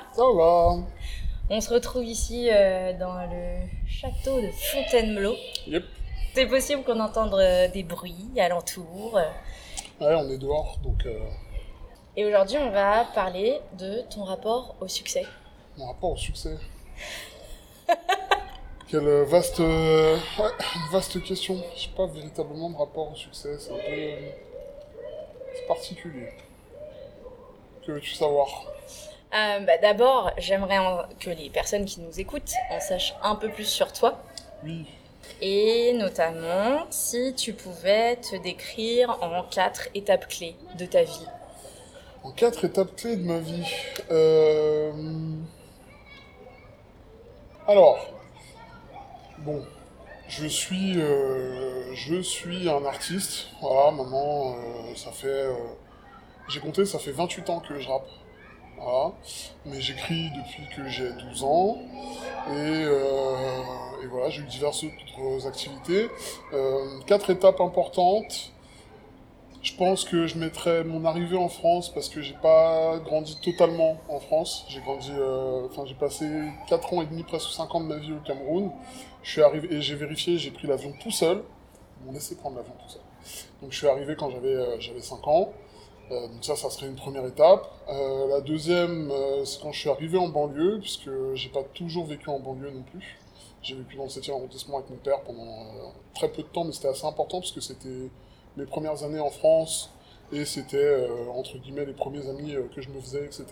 va Ça va. On se retrouve ici euh, dans le château de Fontainebleau. Yep. C'est possible qu'on entende euh, des bruits alentours. Ouais, on est dehors, donc euh, Et aujourd'hui, on va parler de ton rapport au succès. mon rapport au succès. Quelle euh, vaste, euh, ouais, vaste question. Je sais pas véritablement de rapport au succès. C'est un peu, euh, c'est particulier. Que veux-tu savoir? Euh, bah, D'abord, j'aimerais que les personnes qui nous écoutent en sachent un peu plus sur toi. Oui. Et notamment, si tu pouvais te décrire en quatre étapes clés de ta vie. En quatre étapes clés de ma vie. Euh, Alors, bon, je suis, euh, je suis un artiste. Voilà, maintenant, euh, ça fait, euh, j'ai compté, ça fait 28 ans que je rappe. Mais j'écris depuis que j'ai 12 ans. Et, euh, et voilà, j'ai eu diverses autres activités. Euh, quatre étapes importantes. Je pense que je mettrais mon arrivée en France parce que j'ai pas grandi totalement en France. J'ai grandi, euh, j'ai passé 4 ans et demi, presque 5 ans de ma vie au Cameroun. Je suis arrivé et j'ai vérifié, j'ai pris l'avion tout seul. Ils m'ont laissé prendre l'avion tout seul. Donc je suis arrivé quand j'avais 5 ans. Euh, donc ça, ça serait une première étape. Euh, la deuxième, euh, c'est quand je suis arrivé en banlieue, puisque j'ai pas toujours vécu en banlieue non plus. J'ai vécu dans le 7e arrondissement avec mon père pendant euh, très peu de temps, mais c'était assez important parce que c'était mes premières années en France et c'était euh, entre guillemets les premiers amis euh, que je me faisais, etc.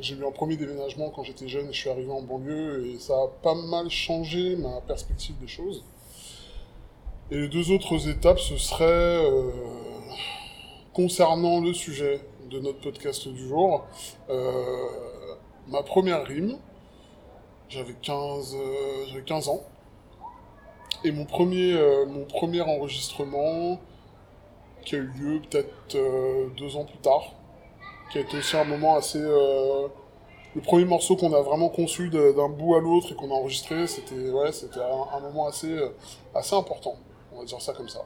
J'ai eu un premier déménagement quand j'étais jeune et je suis arrivé en banlieue et ça a pas mal changé ma perspective des choses. Et les deux autres étapes, ce serait euh, concernant le sujet de notre podcast du jour. euh, ma première rime, j'avais 15, euh, j'avais 15 ans. Et mon premier, euh, mon premier enregistrement, qui a eu lieu peut-être euh, deux ans plus tard, qui a été aussi un moment assez... euh, le premier morceau qu'on a vraiment conçu d'un bout à l'autre et qu'on a enregistré, c'était ouais, c'était un, un moment assez, euh, assez important, on va dire ça comme ça.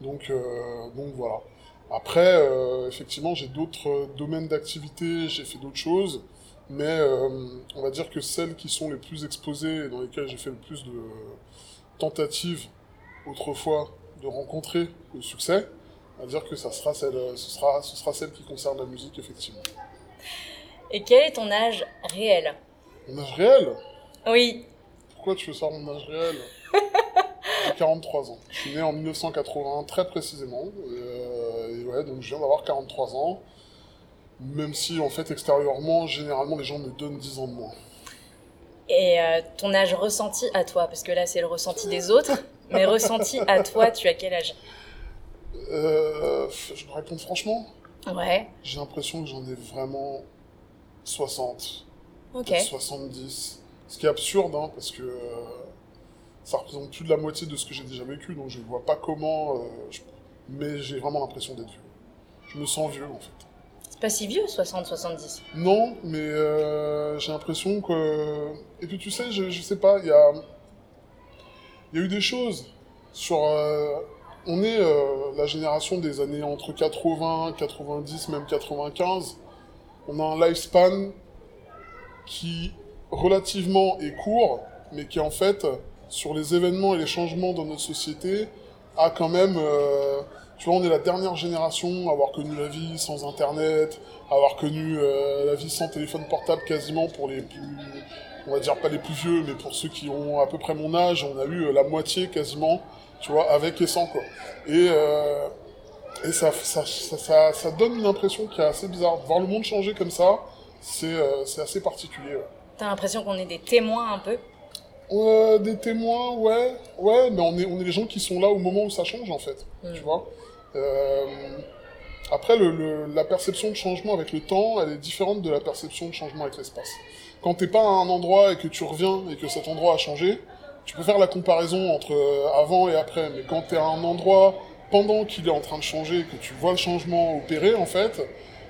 Donc, euh, donc voilà. Après, euh, effectivement, j'ai d'autres euh, domaines d'activité, j'ai fait d'autres choses, mais euh, on va dire que celles qui sont les plus exposées et dans lesquelles j'ai fait le plus de tentatives autrefois de rencontrer le succès, on va dire que ça sera celle, ce, sera, ce sera celle qui concerne la musique, effectivement. Et quel est ton âge réel? Mon âge réel? Oui. Pourquoi tu veux savoir mon âge réel? J'ai 43 ans. Je suis né en 1980, très précisément. Euh, ouais, donc je viens d'avoir 43 ans. Même si, en fait, extérieurement, généralement, les gens me donnent 10 ans de moins. Et euh, ton âge ressenti à toi Parce que là, c'est le ressenti des autres. Mais ressenti à toi, tu as quel âge? Euh, je dois répondre franchement. Ouais. J'ai l'impression que j'en ai vraiment 60, Ok. peut-être 70. Ce qui est absurde, hein, parce que euh, ça représente plus de la moitié de ce que j'ai déjà vécu, donc je ne vois pas comment. je- Mais j'ai vraiment l'impression d'être vieux. Je me sens vieux, en fait. C'est pas si vieux, 60-70. Non, mais euh, j'ai l'impression que. Et puis tu sais, je, je sais pas, il y a. Il y a eu des choses sur. euh, On est euh, la génération des années entre 80, 90, même 95. On a un lifespan qui relativement est court, mais qui en fait, sur les événements et les changements dans notre société, a quand même. euh, tu vois, on est la dernière génération à avoir connu la vie sans Internet, à avoir connu euh, la vie sans téléphone portable quasiment pour les plus, on va dire pas les plus vieux, mais pour ceux qui ont à peu près mon âge, on a eu euh, la moitié quasiment, tu vois, avec et sans quoi. Et, et ça, ça, ça, ça, donne une impression qui est assez bizarre. Voir le monde changer comme ça, c'est c'est assez particulier. ouais. T'as l'impression qu'on est des témoins un peu? Euh, des témoins, ouais, ouais, mais on est, on est les gens qui sont là au moment où ça change en fait, Mm. tu vois. Euh, après, le, le- la perception de changement avec le temps, elle est différente de la perception de changement avec l'espace. Quand t'es pas à un endroit et que tu reviens et que cet endroit a changé, tu peux faire la comparaison entre euh, avant et après, mais quand t'es à un endroit pendant qu'il est en train de changer et que tu vois le changement opérer, en fait,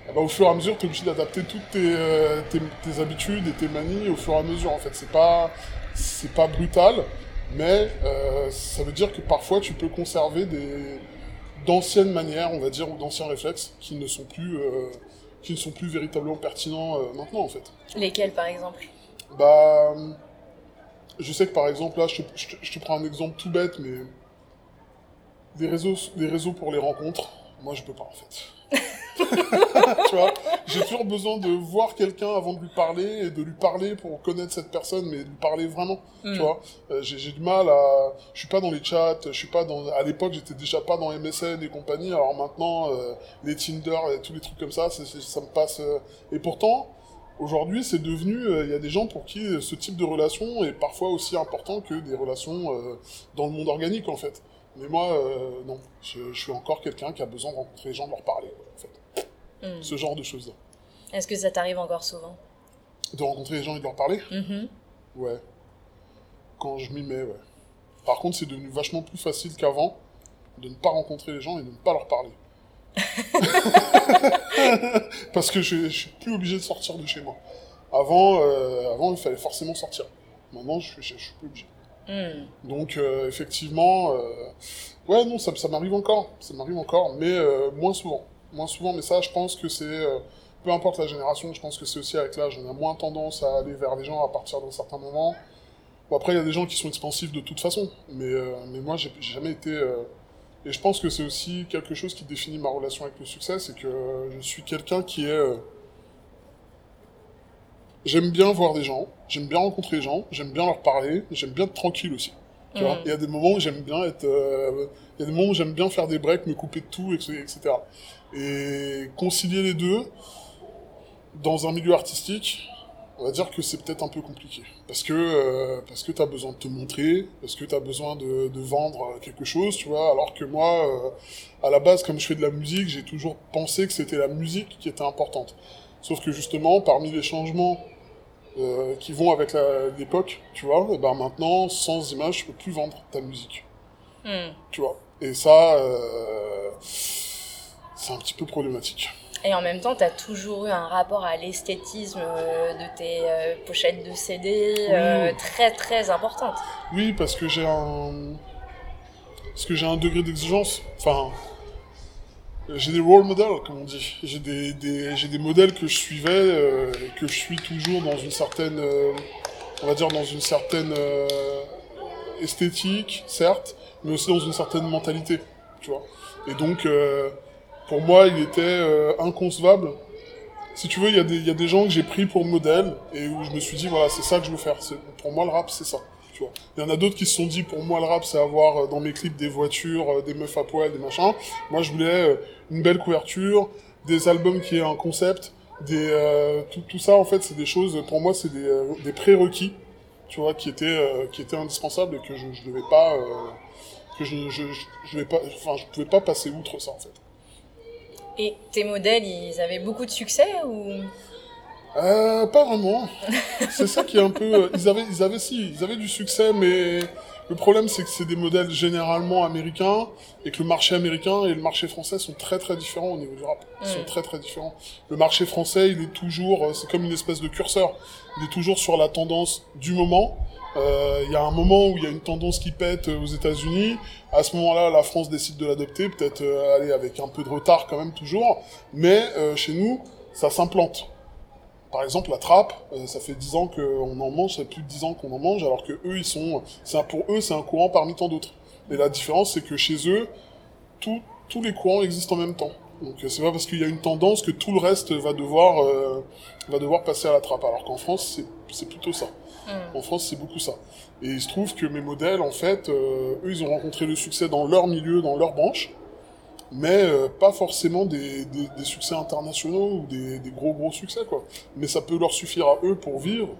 eh ben, au fur et à mesure, tu es obligé d'adapter toutes tes, euh, tes, tes habitudes et tes manies au fur et à mesure. En fait, c'est pas, c'est pas brutal, mais euh, ça veut dire que parfois tu peux conserver des d'anciennes manières, on va dire, ou d'anciens réflexes qui ne sont plus, euh, qui ne sont plus véritablement pertinents euh, maintenant, en fait. Lesquels, par exemple? Bah, je sais que par exemple, là, je te, je te- je te prends un exemple tout bête, mais des réseaux, des réseaux pour les rencontres, moi, je peux pas, en fait. tu vois, j'ai toujours besoin de voir quelqu'un avant de lui parler et de lui parler pour connaître cette personne, mais de lui parler vraiment. Tu vois, Euh, j'ai j'ai du mal à. Je suis pas dans les chats, je suis pas dans. À l'époque, j'étais déjà pas dans MSN et compagnie. Alors maintenant, euh, les Tinder et tous les trucs comme ça, ça me passe. euh. Et pourtant, aujourd'hui, c'est devenu. euh, Il y a des gens pour qui ce type de relation est parfois aussi important que des relations euh, dans le monde organique, en fait. Mais moi, euh, non. Je, je suis encore quelqu'un qui a besoin de rencontrer les gens, de leur parler, en fait. Hmm. Ce genre de choses-là. Est-ce que ça t'arrive encore souvent De rencontrer les gens et de leur parler Mhm. Ouais. Quand je m'y mets, ouais. Par contre, c'est devenu vachement plus facile qu'avant de ne pas rencontrer les gens et de ne pas leur parler. Parce que je, je suis plus obligé de sortir de chez moi. Avant, euh, avant il fallait forcément sortir. Maintenant, je, je, je suis plus obligé. Hmm. Donc, euh, effectivement, euh, ouais, non, ça, ça m'arrive encore. Ça m'arrive encore, mais euh, moins souvent. Moins souvent, mais ça, je pense que c'est. euh, peu importe la génération, je pense que c'est aussi avec l'âge. On a moins tendance à aller vers les gens à partir d'un certain moment. Bon, après, il y a des gens qui sont expansifs de toute façon, mais, euh, mais moi, j'ai jamais été. euh, Et je pense que c'est aussi quelque chose qui définit ma relation avec le succès, c'est que je suis quelqu'un qui est. euh, J'aime bien voir des gens, j'aime bien rencontrer les gens, j'aime bien leur parler, j'aime bien être tranquille aussi. Tu vois, Mm. il y a des moments où j'aime bien être, euh, il y a des moments où j'aime bien faire des breaks, me couper de tout, etc. Et concilier les deux dans un milieu artistique, on va dire que c'est peut-être un peu compliqué, parce que euh, parce que t'as besoin de te montrer, parce que t'as besoin de, de vendre quelque chose, tu vois. Alors que moi, euh, à la base, comme je fais de la musique, j'ai toujours pensé que c'était la musique qui était importante. Sauf que justement, parmi les changements euh, qui vont avec l'époque, tu vois, et ben maintenant, sans image, je peux plus vendre ta musique, Hmm. tu vois. Et ça, euh, c'est un petit peu problématique. Et en même temps, tu as toujours eu un rapport à l'esthétisme euh, de tes euh, pochettes de CD euh, très très importante. Oui, parce que j'ai un, parce que j'ai un degré d'exigence. Enfin, j'ai des role models, comme on dit. J'ai des, des- j'ai des modèles que je suivais, euh, et que je suis toujours dans une certaine, euh, on va dire dans une certaine euh, esthétique, certes, mais aussi dans une certaine mentalité, tu vois. Et donc, pour moi, il était euh, inconcevable. Si tu veux, il y, a des- y a des gens que j'ai pris pour modèle et où je me suis dit, voilà, c'est ça que je veux faire. Pour moi, le rap, c'est ça. Tu vois. Il y en a d'autres qui se sont dit, pour moi, le rap, c'est avoir euh, dans mes clips des voitures, euh, des meufs à poil, des machins. Moi, je voulais euh, une belle couverture, des albums qui aient un concept, des, euh, tout, tout ça, en fait, c'est des choses, pour moi, c'est des, des prérequis, tu vois, qui étaient, euh, qui étaient indispensables et que je ne devais pas, euh, que je, je, je, je devais pas, enfin, je pouvais pas passer outre ça, en fait. Et tes modèles, ils avaient beaucoup de succès ou? Euh, pas vraiment. c'est ça qui est un peu. euh, Ils avaient, ils avaient si, ils avaient du succès, mais le problème c'est que c'est des modèles généralement américains et que le marché américain et le marché français sont très très différents au niveau du rap. Ils sont Mm. très très différents. Le marché français, il est toujours, euh, c'est comme une espèce de curseur. Il est toujours sur la tendance du moment. Euh, Il y a un moment où il y a une tendance qui pète euh, aux États-Unis. À ce moment-là, la France décide de l'adopter, peut-être euh, aller avec un peu de retard quand même toujours. Mais euh, chez nous, ça s'implante. Par exemple, la trappe, euh, ça fait 10 ans qu'on en mange, ça fait plus de 10 ans qu'on en mange, alors que eux, ils sont, c'est pour eux, c'est un courant parmi tant d'autres. Et la différence, c'est que chez eux, tout- tous les courants existent en même temps. Donc euh, c'est pas parce qu'il y a une tendance que tout le reste va devoir, euh, va devoir passer à la trappe. Alors qu'en France, c'est plutôt ça. Hmm. En France, c'est beaucoup ça. Et il se trouve que mes modèles, en fait, euh, eux, ils ont rencontré le succès dans leur milieu, dans leur branche, mais euh, pas forcément des, des, des succès internationaux ou des, des gros gros succès, quoi. Mais ça peut leur suffire à eux pour vivre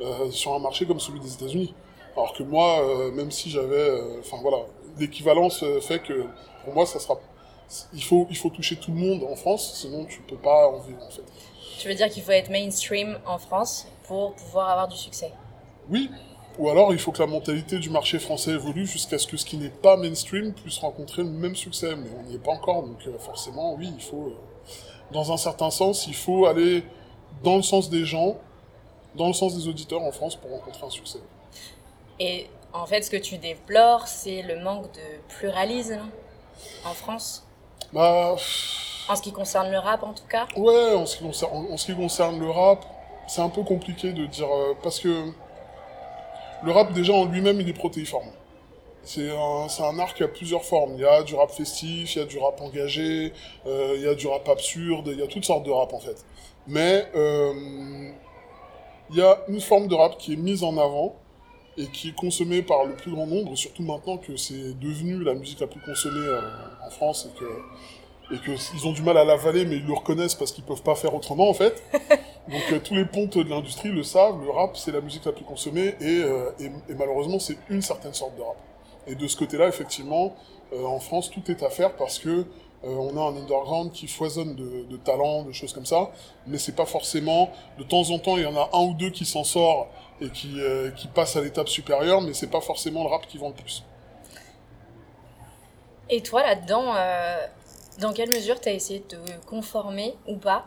euh, sur un marché comme celui des États-Unis. Alors que moi, même si j'avais, enfin voilà, l'équivalence fait que pour moi, ça sera, il faut, il faut toucher tout le monde en France, sinon tu peux pas en vivre en fait. Tu veux dire qu'il faut être mainstream en France pour pouvoir avoir du succès Oui, ou alors il faut que la mentalité du marché français évolue jusqu'à ce que ce qui n'est pas mainstream puisse rencontrer le même succès, mais on n'y est pas encore, donc euh, forcément, oui, il faut, euh, dans un certain sens, il faut aller dans le sens des gens, dans le sens des auditeurs en France pour rencontrer un succès. Et en fait, ce que tu déplores, c'est le manque de pluralisme en France? Bah, En ce qui concerne le rap, en tout cas? Ouais, en ce qui concerne, en, ce qui concerne le rap, c'est un peu compliqué de dire. euh, parce que le rap, déjà en lui-même, il est protéiforme. C'est un, un art qui a plusieurs formes. Il y a du rap festif, il y a du rap engagé, euh, il y a du rap absurde, il y a toutes sortes de rap en fait. Mais euh, il y a une forme de rap qui est mise en avant et qui est consommée par le plus grand nombre, surtout maintenant que c'est devenu la musique la plus consommée en France et que et qu'ils ont du mal à l'avaler, mais ils le reconnaissent parce qu'ils peuvent pas faire autrement en fait. Donc euh, tous les pontes de l'industrie le savent, le rap c'est la musique la plus consommée et, euh, et, et malheureusement c'est une certaine sorte de rap. Et de ce côté-là, effectivement, euh, en France tout est à faire parce que on a un underground qui foisonne de, de talents, de choses comme ça, mais c'est pas forcément. De temps en temps, il y en a un ou deux qui s'en sort et qui, qui passent à l'étape supérieure, mais c'est pas forcément le rap qui vend le plus. Et toi, là-dedans, dans quelle mesure tu as essayé de te conformer ou pas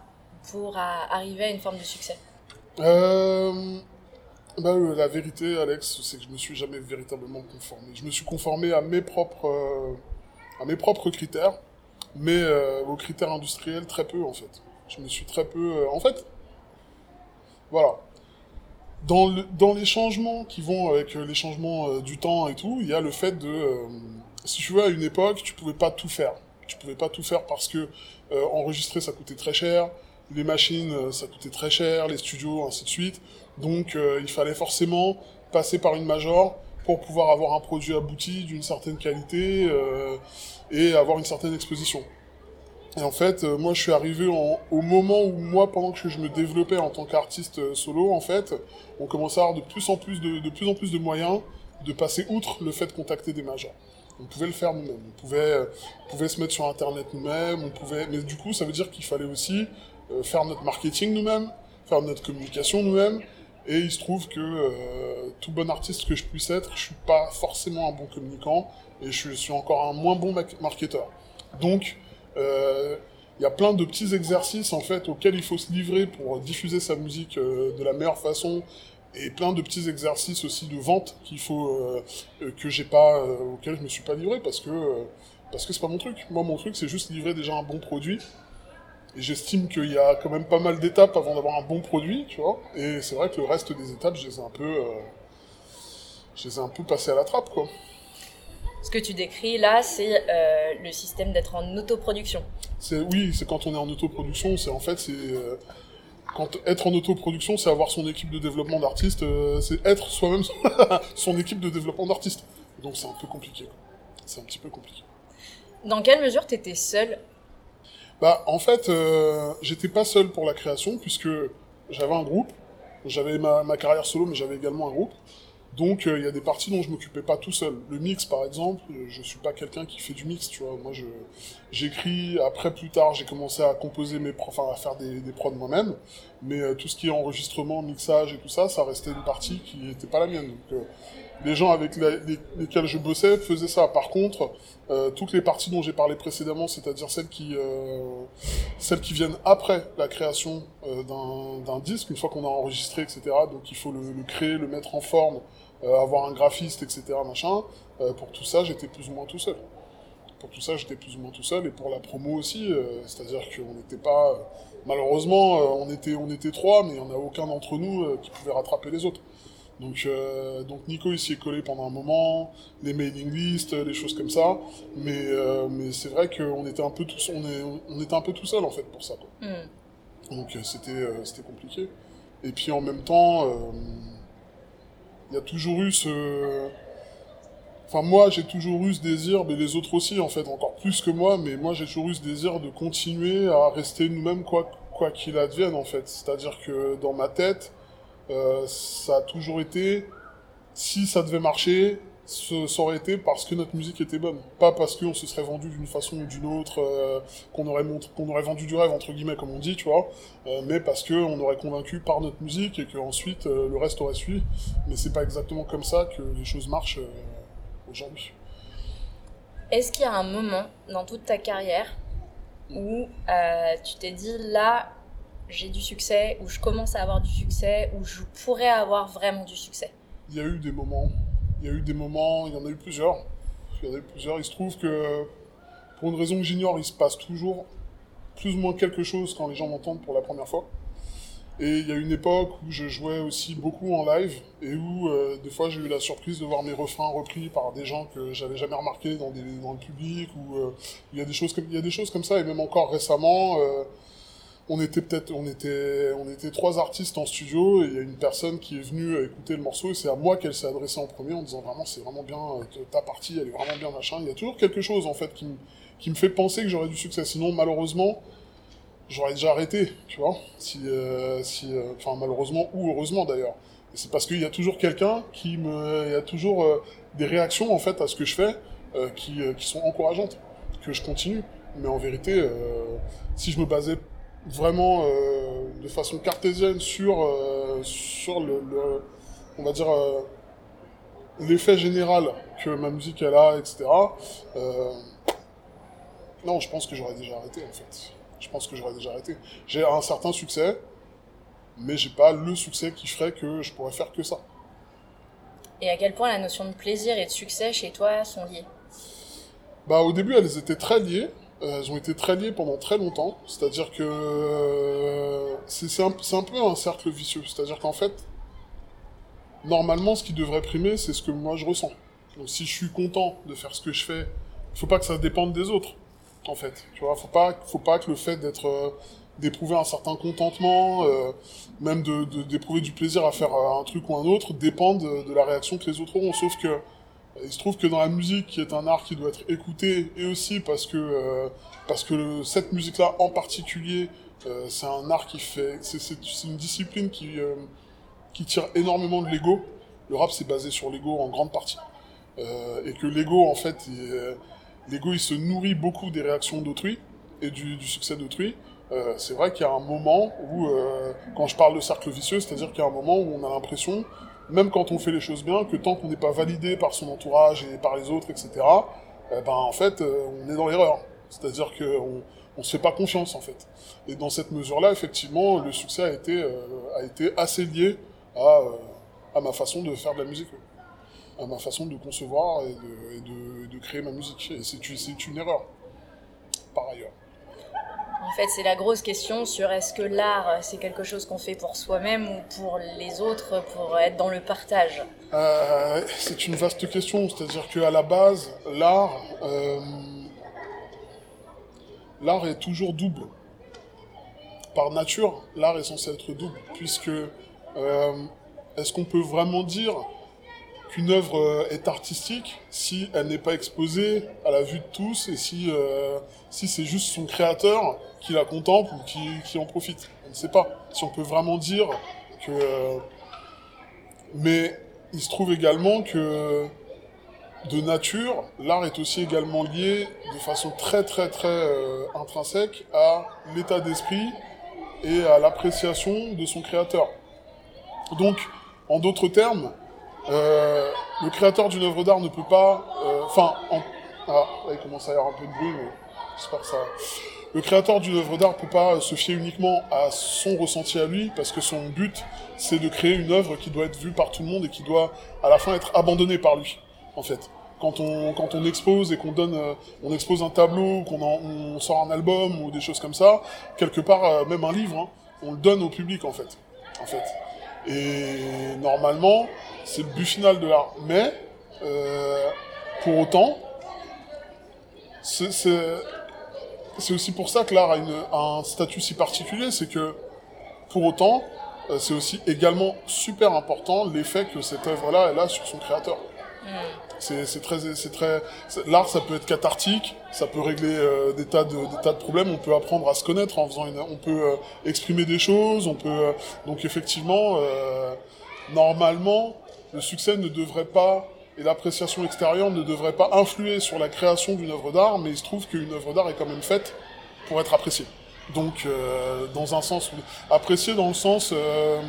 pour arriver à une forme de succès? Euh, bah, la vérité, Alex, c'est que je me suis jamais véritablement conformé. Je me suis conformé à mes propres, euh, à mes propres critères, mais euh, aux critères industriels très peu en fait. Je me suis très peu. euh, en fait, voilà. Dans, dans les changements qui vont avec les changements du temps et tout, il y a le fait de, si tu veux, à une époque, tu pouvais pas tout faire. Tu pouvais pas tout faire parce que euh, enregistrer ça coûtait très cher, les machines euh, ça coûtait très cher, les studios ainsi de suite. Donc euh, il fallait forcément passer par une major pour pouvoir avoir un produit abouti d'une certaine qualité et avoir une certaine exposition. Et en fait, moi, je suis arrivé au moment où moi, pendant que je me développais en tant qu'artiste solo, en fait, on commençait à avoir de plus en plus de plus en plus de moyens de passer outre le fait de contacter des majors. On pouvait le faire nous-mêmes. On pouvait, euh, pouvait se mettre sur Internet nous-mêmes. On pouvait, mais du coup, ça veut dire qu'il fallait aussi euh, faire notre marketing nous-mêmes, faire notre communication nous-mêmes. Et il se trouve que euh, tout bon artiste que je puisse être, je suis pas forcément un bon communicant et je suis encore un moins bon marketeur. Donc, il y a plein de petits exercices en fait auxquels il faut se livrer pour diffuser sa musique de la meilleure façon et plein de petits exercices aussi de vente qu'il faut euh, euh, que j'ai pas euh, auxquels je me suis pas livré parce que euh, parce que c'est pas mon truc. Moi mon truc c'est juste livrer déjà un bon produit et j'estime qu'il y a quand même pas mal d'étapes avant d'avoir un bon produit, tu vois. Et c'est vrai que le reste des étapes, je les ai un peu euh, je les ai un peu passées à la trappe quoi. Ce que tu décris là, c'est le système d'être en autoproduction. C'est oui, c'est quand on est en autoproduction, c'est en fait c'est quand être en autoproduction, c'est avoir son équipe de développement d'artistes, euh, c'est être soi-même son équipe de développement d'artistes. Donc c'est un peu compliqué. C'est un petit peu compliqué. Dans quelle mesure tu étais seul Bah en fait, euh, j'étais pas seul pour la création puisque j'avais un groupe, j'avais ma, ma carrière solo, mais j'avais également un groupe. Donc euh, il y a des parties dont je m'occupais pas tout seul. Le mix par exemple, euh, je suis pas quelqu'un qui fait du mix, tu vois. Moi je j'écris après plus tard, j'ai commencé à composer mes enfin à faire des, des prods moi-même, mais euh, tout ce qui est enregistrement, mixage et tout ça, ça restait une partie qui était pas la mienne. Euh, les gens avec lesquels je bossais faisaient ça. Par contre, euh, toutes les parties dont j'ai parlé précédemment, c'est-à-dire celles qui euh, celles qui viennent après la création euh, d'un disque, une fois qu'on a enregistré, etc. Donc il faut le, créer, le mettre en forme, avoir un graphiste, etc. Machin. Pour tout ça, j'étais plus ou moins tout seul. Pour tout ça, j'étais plus ou moins tout seul, et pour la promo aussi, c'est-à-dire qu'on n'était pas... malheureusement, on, était, on était trois, mais il n'y en a aucun d'entre nous qui pouvait rattraper les autres. Donc, euh, donc Nico, il s'y est collé pendant un moment, les mailing lists, les choses comme ça, mais, euh, mais c'est vrai qu'on était un peu tous, on, est, on était un peu tout seul en fait pour ça. quoi. Hmm. Donc euh, c'était euh, c'était compliqué. Et puis en même temps, euh, il y a toujours eu ce... Enfin moi j'ai toujours eu ce désir, mais les autres aussi en fait, encore plus que moi, mais moi j'ai toujours eu ce désir de continuer à rester nous-mêmes quoi quoi qu'il advienne en fait. C'est-à-dire que dans ma tête, euh, ça a toujours été, si ça devait marcher, ça aurait été parce que notre musique était bonne. Pas parce qu'on se serait vendu d'une façon ou d'une autre, euh, qu'on aurait, vendu du rêve, entre guillemets, comme on dit, tu vois, euh, mais parce qu'on aurait convaincu par notre musique et qu'ensuite le reste aurait suivi. Mais c'est pas exactement comme ça que les choses marchent aujourd'hui. Est-ce qu'il y a un moment dans toute ta carrière où tu t'es dit là, j'ai du succès, où je commence à avoir du succès, où je pourrais avoir vraiment du succès Il y a eu des moments, il y a eu des moments, il y en a eu plusieurs. Il y en a eu plusieurs. Il se trouve que, pour une raison que j'ignore, il se passe toujours plus ou moins quelque chose quand les gens m'entendent pour la première fois. Et il y a une époque où je jouais aussi beaucoup en live et où euh, des fois j'ai eu la surprise de voir mes refrains repris par des gens que j'avais jamais remarqué dans, le public ou euh, il y a des choses comme il y a des choses comme ça et même encore récemment euh, on était peut-être on était on était trois artistes en studio et il y a une personne qui est venue écouter le morceau et c'est à moi qu'elle s'est adressée en premier en disant vraiment c'est vraiment bien ta partie elle est vraiment bien machin il y a toujours quelque chose en fait qui me qui me fait penser que j'aurais du succès sinon malheureusement j'aurais déjà arrêté, tu vois. Si, euh, si, euh, enfin, malheureusement ou heureusement d'ailleurs. C'est parce qu'il y a toujours quelqu'un qui me, il y a toujours euh, des réactions en fait à ce que je fais qui, qui sont encourageantes, que je continue. Mais en vérité, si je me basais vraiment de façon cartésienne sur, sur le, le, on va dire l'effet général que ma musique elle a, etc. non, je pense que j'aurais déjà arrêté en fait je pense que j'aurais déjà arrêté. J'ai un certain succès, mais j'ai pas le succès qui ferait que je pourrais faire que ça. Et à quel point la notion de plaisir et de succès chez toi sont liées? Bah au début elles étaient très liées. Euh, elles ont été très liées pendant très longtemps. C'est-à-dire que euh, c'est un, un, peu un cercle vicieux. C'est-à-dire qu'en fait, normalement ce qui devrait primer, c'est ce que moi je ressens. Donc si je suis content de faire ce que je fais, il faut pas que ça dépende des autres en fait. Tu vois, faut pas, faut pas que le fait d'être, euh, d'éprouver un certain contentement, même de, d'éprouver du plaisir à faire un truc ou un autre, dépende de, la réaction que les autres auront. Sauf que, il se trouve que dans la musique, qui est un art qui doit être écouté, et aussi parce que, parce que cette musique-là en particulier, c'est un art qui fait, c'est, une discipline qui, qui tire énormément de l'ego. Le rap, c'est basé sur l'ego en grande partie. et que l'ego, en fait, l'ego il se nourrit beaucoup des réactions d'autrui et du, succès d'autrui. Euh, c'est vrai qu'il y a un moment où, euh, quand je parle de cercle vicieux, c'est-à-dire qu'il y a un moment où on a l'impression, même quand on fait les choses bien, que tant qu'on n'est pas validé par son entourage et par les autres, etc., eh ben en fait, euh, on est dans l'erreur. C'est-à-dire qu'on on se fait pas confiance en fait. Et dans cette mesure-là, effectivement, le succès a été, a été assez lié à, à ma façon de faire de la musique à ma façon de concevoir et de, de, créer ma musique. Et c'est une erreur. En fait, c'est la grosse question sur est-ce que l'art, c'est quelque chose qu'on fait pour soi-même ou pour les autres, pour être dans le partage? Euh, C'est une vaste question. C'est-à-dire qu'à la base, l'art, euh, l'art est toujours double. Par nature, l'art est censé être double, puisque euh, est-ce qu'on peut vraiment dire qu'une œuvre est artistique si elle n'est pas exposée à la vue de tous et si c'est juste son créateur? Qui la contemple ou qui, qui, en profite. On ne sait pas si on peut vraiment dire que... Euh, mais il se trouve également que de nature, l'art est aussi également lié de façon très très très intrinsèque à l'état d'esprit et à l'appréciation de son créateur. Donc, en d'autres termes, euh, le créateur d'une œuvre d'art ne peut pas, euh, enfin, ah, il commence à y avoir un peu de bruit, mais j'espère que ça. Le créateur d'une œuvre d'art peut pas se fier uniquement à son ressenti à lui, parce que son but, c'est de créer une œuvre qui doit être vue par tout le monde et qui doit, à la fin, être abandonnée par lui, en fait. Quand on, quand on expose et qu'on donne, euh, on expose un tableau, qu'on on sort un album ou des choses comme ça, quelque part, même un livre, hein, on le donne au public, en fait. En fait. Et normalement, c'est le but final de l'art. Mais, euh, pour autant, c'est aussi pour ça que l'art a, un statut si particulier, c'est que, pour autant, euh, c'est aussi également super important l'effet que cette œuvre-là, elle a sur son créateur. Mm. C'est très, c'est très. L'art, ça peut être cathartique, ça peut régler euh, des tas de des tas de problèmes. On peut apprendre à se connaître en faisant une. On peut exprimer des choses. On peut. donc effectivement, normalement, le succès ne devrait pas, et l'appréciation extérieure ne devrait pas influer sur la création d'une œuvre d'art, mais il se trouve qu'une œuvre d'art est quand même faite pour être appréciée. Donc, euh, dans un sens, appréciée dans le sens euh,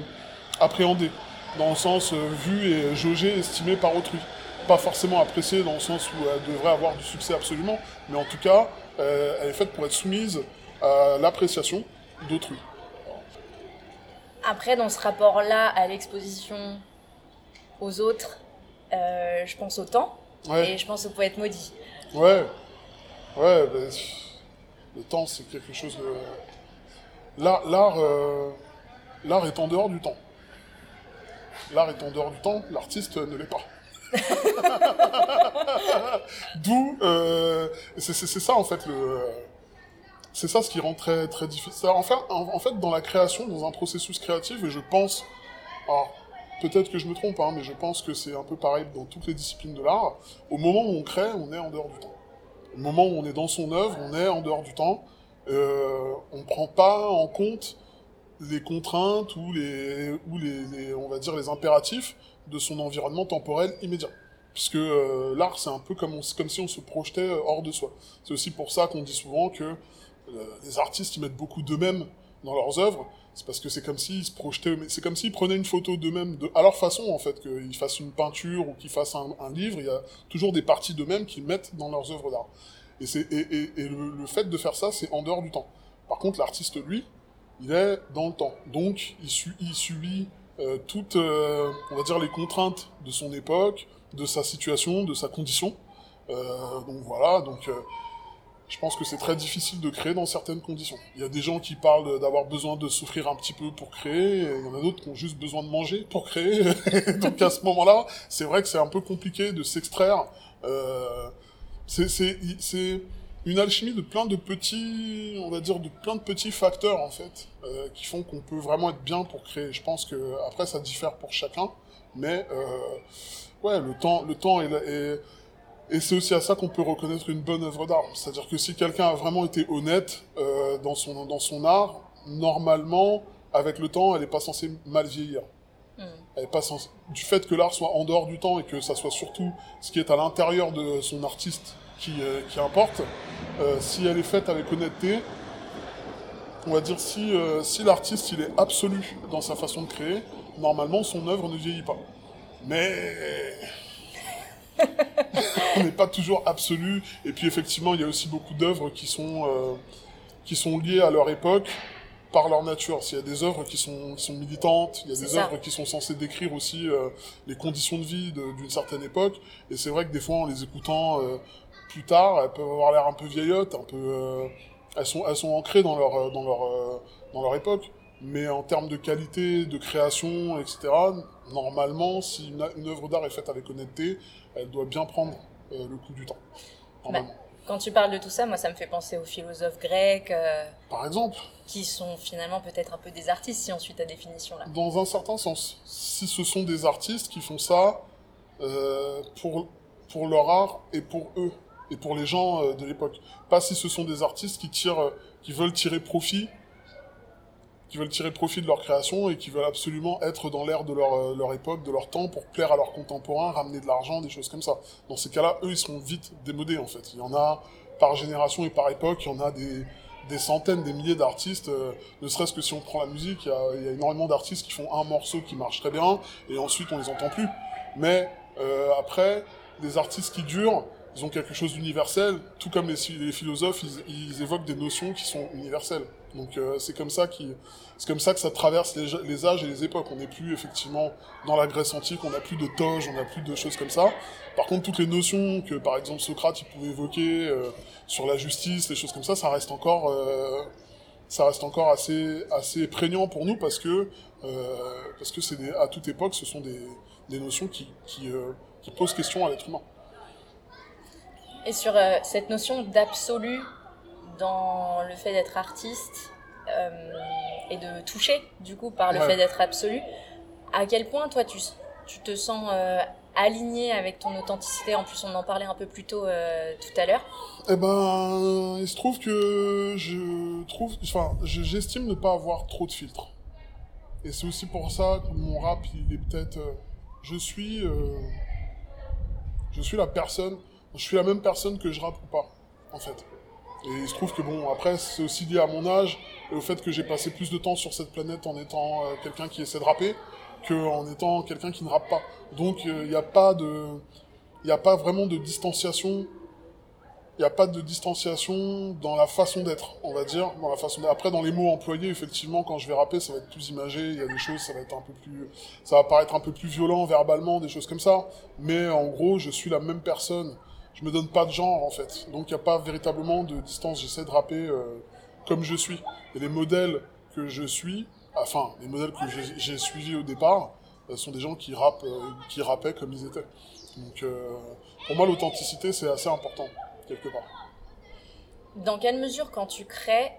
appréhendé, dans le sens euh, vu et jaugé, estimé par autrui. Pas forcément appréciée dans le sens où elle devrait avoir du succès absolument, mais en tout cas, elle est faite pour être soumise à l'appréciation d'autrui. Après, dans ce rapport-là à l'exposition aux autres, euh, je pense au temps et je pense au poète maudit. Ouais, ouais, ben, Le temps, c'est quelque chose de... L'art, l'art, euh, l'art est en dehors du temps. L'art est en dehors du temps, l'artiste ne l'est pas. D'où, euh, c'est, c'est, c'est ça en fait le, c'est ça ce qui rend très très difficile. En fait, en, fait, dans la création, dans un processus créatif, et je pense, alors peut-être que je me trompe, hein, mais je pense que c'est un peu pareil dans toutes les disciplines de l'art. Au moment où on crée, on est en dehors du temps. Au moment où on est dans son œuvre, on est en dehors du temps. Euh, on ne prend pas en compte les contraintes ou les, ou les, on va dire les impératifs de son environnement temporel immédiat. Puisque euh, l'art, c'est un peu comme, comme si on se projetait euh, hors de soi. C'est aussi pour ça qu'on dit souvent que les artistes, ils mettent beaucoup d'eux-mêmes dans leurs œuvres. C'est parce que c'est comme s'ils se projetaient, c'est comme s'ils prenaient une photo d'eux-mêmes, de, à leur façon en fait, qu'ils fassent une peinture ou qu'ils fassent un, livre, il y a toujours des parties d'eux-mêmes qu'ils mettent dans leurs œuvres d'art. Et, et, le, fait de faire ça, c'est en dehors du temps. Par contre, l'artiste, lui, il est dans le temps. Donc, il, su, il subit euh, toutes, euh, on va dire, les contraintes de son époque, de sa situation, de sa condition. Euh, donc voilà, donc je pense que c'est très difficile de créer dans certaines conditions. Il y a des gens qui parlent d'avoir besoin de souffrir un petit peu pour créer, et il y en a d'autres qui ont juste besoin de manger pour créer. donc à ce moment-là, c'est vrai que c'est un peu compliqué de s'extraire. Euh, c'est une alchimie de plein de petits, on va dire, de plein de petits facteurs en fait, euh, qui font qu'on peut vraiment être bien pour créer. Je pense que après ça diffère pour chacun, mais euh, ouais, le temps, le temps est, est et c'est aussi à ça qu'on peut reconnaître une bonne œuvre d'art. C'est-à-dire que si quelqu'un a vraiment été honnête euh, dans son dans son art, normalement, avec le temps, elle n'est pas censée mal vieillir. Mm. Elle est pas censée... Du fait que l'art soit en dehors du temps et que ça soit surtout ce qui est à l'intérieur de son artiste qui, euh, qui importe, euh, si elle est faite avec honnêteté, on va dire si, si l'artiste il est absolu dans sa façon de créer, normalement son œuvre ne vieillit pas. Mais on n'est pas toujours absolu. Et puis effectivement, il y a aussi beaucoup d'œuvres qui sont euh, qui sont liées à leur époque par leur nature. S'il y a des œuvres qui sont, qui sont militantes, il y a des œuvres qui sont censées décrire aussi euh, les conditions de vie d'une certaine époque. Et c'est vrai que des fois, en les écoutant euh, plus tard, elles peuvent avoir l'air un peu vieillottes, un peu, elles sont, elles sont ancrées dans leur, dans leur, dans leur époque. Mais en termes de qualité, de création, etc., normalement, si une, une œuvre d'art est faite avec honnêteté, elle doit bien prendre euh, le coup du temps. Bah, quand tu parles de tout ça, moi, ça me fait penser aux philosophes grecs. Euh, Par exemple. Qui sont finalement peut-être un peu des artistes, si on suit ta définition là. Dans un certain sens. Si ce sont des artistes qui font ça euh, pour, pour leur art et pour eux, et pour les gens de l'époque. Pas si ce sont des artistes qui, tirent, qui veulent tirer profit qui veulent tirer profit de leur création et qui veulent absolument être dans l'ère de leur, euh, leur époque, de leur temps, pour plaire à leurs contemporains, ramener de l'argent, des choses comme ça. Dans ces cas-là, eux, ils seront vite démodés, en fait. Il y en a par génération et par époque, il y en a des, des centaines, des milliers d'artistes, euh, ne serait-ce que si on prend la musique, il y y a énormément d'artistes qui font un morceau qui marche très bien, et ensuite on les entend plus. Mais euh, après, des artistes qui durent, ils ont quelque chose d'universel, tout comme les, philosophes, ils, évoquent des notions qui sont universelles. Donc euh, c'est comme ça qui, c'est comme ça que ça traverse les, les, âges et les époques. On n'est plus effectivement dans la Grèce antique, on n'a plus de toge, on n'a plus de choses comme ça. Par contre, toutes les notions que par exemple Socrate il pouvait évoquer euh, sur la justice, les choses comme ça, ça reste encore, euh, ça reste encore assez, assez prégnant pour nous parce que euh, parce que c'est à toute époque, ce sont des, des notions qui, qui, euh, qui posent question à l'être humain. Et sur euh, cette notion d'absolu dans le fait d'être artiste euh, et de toucher, du coup, par le ouais. fait d'être absolu, à quel point, toi, tu, tu te sens euh, aligné avec ton authenticité? En plus, on en parlait un peu plus tôt tout à l'heure. Eh ben, il se trouve que je trouve, enfin, j'estime ne pas avoir trop de filtres. Et c'est aussi pour ça que mon rap, il est peut-être, je suis, je suis la personne je suis la même personne que je rappe ou pas, en fait. Et il se trouve que bon, après, c'est aussi lié à mon âge et au fait que j'ai passé plus de temps sur cette planète en étant euh, quelqu'un qui essaie de rapper qu'en étant quelqu'un qui ne rappe pas. Donc, il euh, n'y a pas de, il n'y a pas vraiment de distanciation. Il n'y a pas de distanciation dans la façon d'être, on va dire, dans la façon Après, dans les mots employés, effectivement, quand je vais rapper, ça va être plus imagé. Il y a des choses, ça va être un peu plus, ça va paraître un peu plus violent verbalement, des choses comme ça. Mais en gros, je suis la même personne je me donne pas de genre en fait. Donc il n'y a pas véritablement de distance. J'essaie de rapper euh, comme je suis. Et les modèles que je suis, enfin les modèles que j'ai- suivis au départ, euh, sont des gens qui rappent, euh, qui rappaient comme ils étaient. Donc pour moi l'authenticité c'est assez important quelque part. Dans quelle mesure, quand tu crées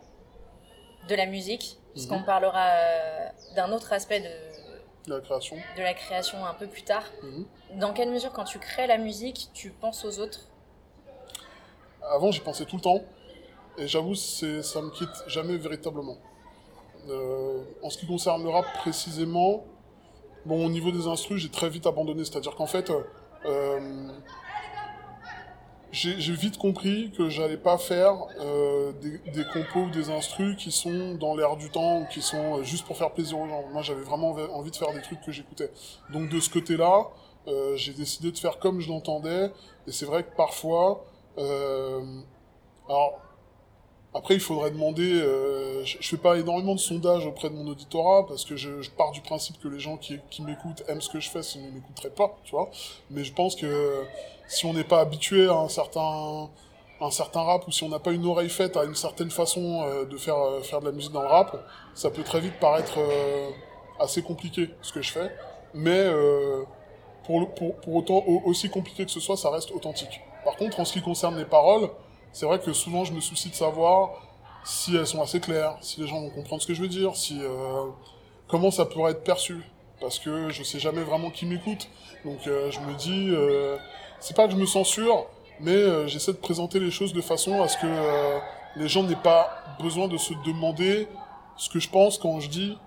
de la musique, puisqu'on Mhm. parlera euh, d'un autre aspect de, La création. de la création un peu plus tard, Mhm. dans quelle mesure, quand tu crées la musique, tu penses aux autres? Avant j'y pensais tout le temps. Et j'avoue, ça me quitte jamais véritablement. Euh, en ce qui concerne le rap précisément, bon, au niveau des instrus, j'ai très vite abandonné. C'est-à-dire qu'en fait, euh, j'ai, vite compris que j'allais pas faire euh, des, des compos ou des instrus qui sont dans l'air du temps ou qui sont euh, juste pour faire plaisir aux gens. Moi, j'avais vraiment envie de faire des trucs que j'écoutais. Donc de ce côté-là, euh, j'ai décidé de faire comme je l'entendais. Et c'est vrai que parfois, euh, alors, après, il faudrait demander. euh, je, fais pas énormément de sondages auprès de mon auditorat parce que je, je pars du principe que les gens qui, qui m'écoutent aiment ce que je fais, sinon ils m'écouteraient pas, tu vois. Mais je pense que si on n'est pas habitué à un certain un certain rap ou si on n'a pas une oreille faite à une certaine façon euh, de faire euh, faire de la musique dans le rap, ça peut très vite paraître euh, assez compliqué ce que je fais. Mais pour, pour, pour autant, au- aussi compliqué que ce soit, ça reste authentique. Par contre, en ce qui concerne les paroles, c'est vrai que souvent je me soucie de savoir si elles sont assez claires, si les gens vont comprendre ce que je veux dire, si euh, comment ça pourrait être perçu, parce que je sais jamais vraiment qui m'écoute. Donc euh, je me dis, euh, c'est pas que je me censure, mais euh, j'essaie de présenter les choses de façon à ce que euh, les gens n'aient pas besoin de se demander ce que je pense quand je dis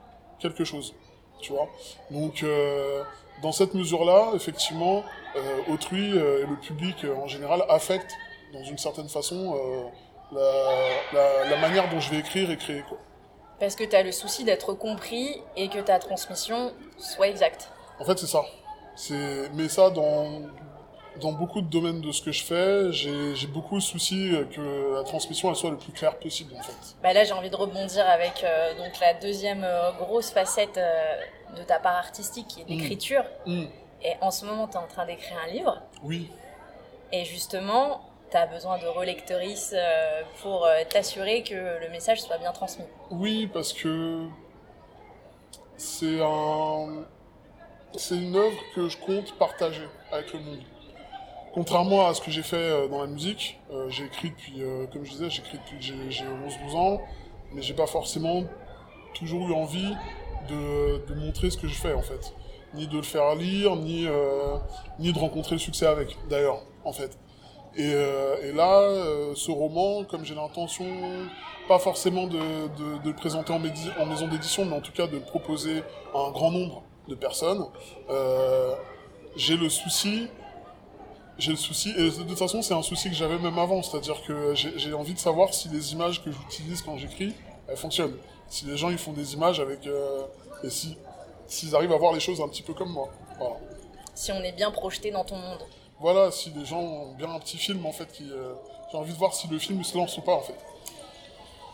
quelque chose, tu vois? Donc euh, dans cette mesure-là, effectivement, autrui et le public en général affectent dans une certaine façon euh, la, la, la manière dont je vais écrire et créer. Quoi. Parce que tu as le souci d'être compris et que ta transmission soit exacte. En fait, c'est ça. C'est... Mais ça, dans, dans beaucoup de domaines de ce que je fais, j'ai, j'ai beaucoup le souci que la transmission elle soit le plus claire possible, en fait. Bah là, j'ai envie de rebondir avec euh, donc la deuxième euh, grosse facette euh, de ta part artistique qui est l'écriture. Et en ce moment, tu es en train d'écrire un livre. Oui, Et justement, tu as besoin de relectrices euh, pour euh, t'assurer que le message soit bien transmis. oui, parce que c'est un... C'est une œuvre que je compte partager avec le monde. Contrairement à ce que j'ai fait euh, dans la musique, j'ai écrit depuis, comme je disais, j'ai écrit depuis que j'ai, j'ai 11-12 ans, mais j'ai pas forcément toujours eu envie de, montrer ce que je fais en fait. Ni de le faire lire, ni, ni de rencontrer le succès avec, d'ailleurs, en fait. Et, euh, et là, euh, ce roman, comme j'ai l'intention, pas forcément de, le présenter en, maison d'édition, mais en tout cas de le proposer à un grand nombre de personnes, euh, j'ai le souci j'ai le souci, et de toute façon, c'est un souci que j'avais même avant, c'est-à-dire que j'ai envie de savoir si les images que j'utilise quand j'écris, elles fonctionnent. Si les gens ils font des images avec. et si s'ils arrivent à voir les choses un petit peu comme moi. Voilà. Si on est bien projeté dans ton monde. Voilà, si les gens ont bien un petit film en fait, qui. euh, j'ai envie de voir si le film se lance ou pas en fait.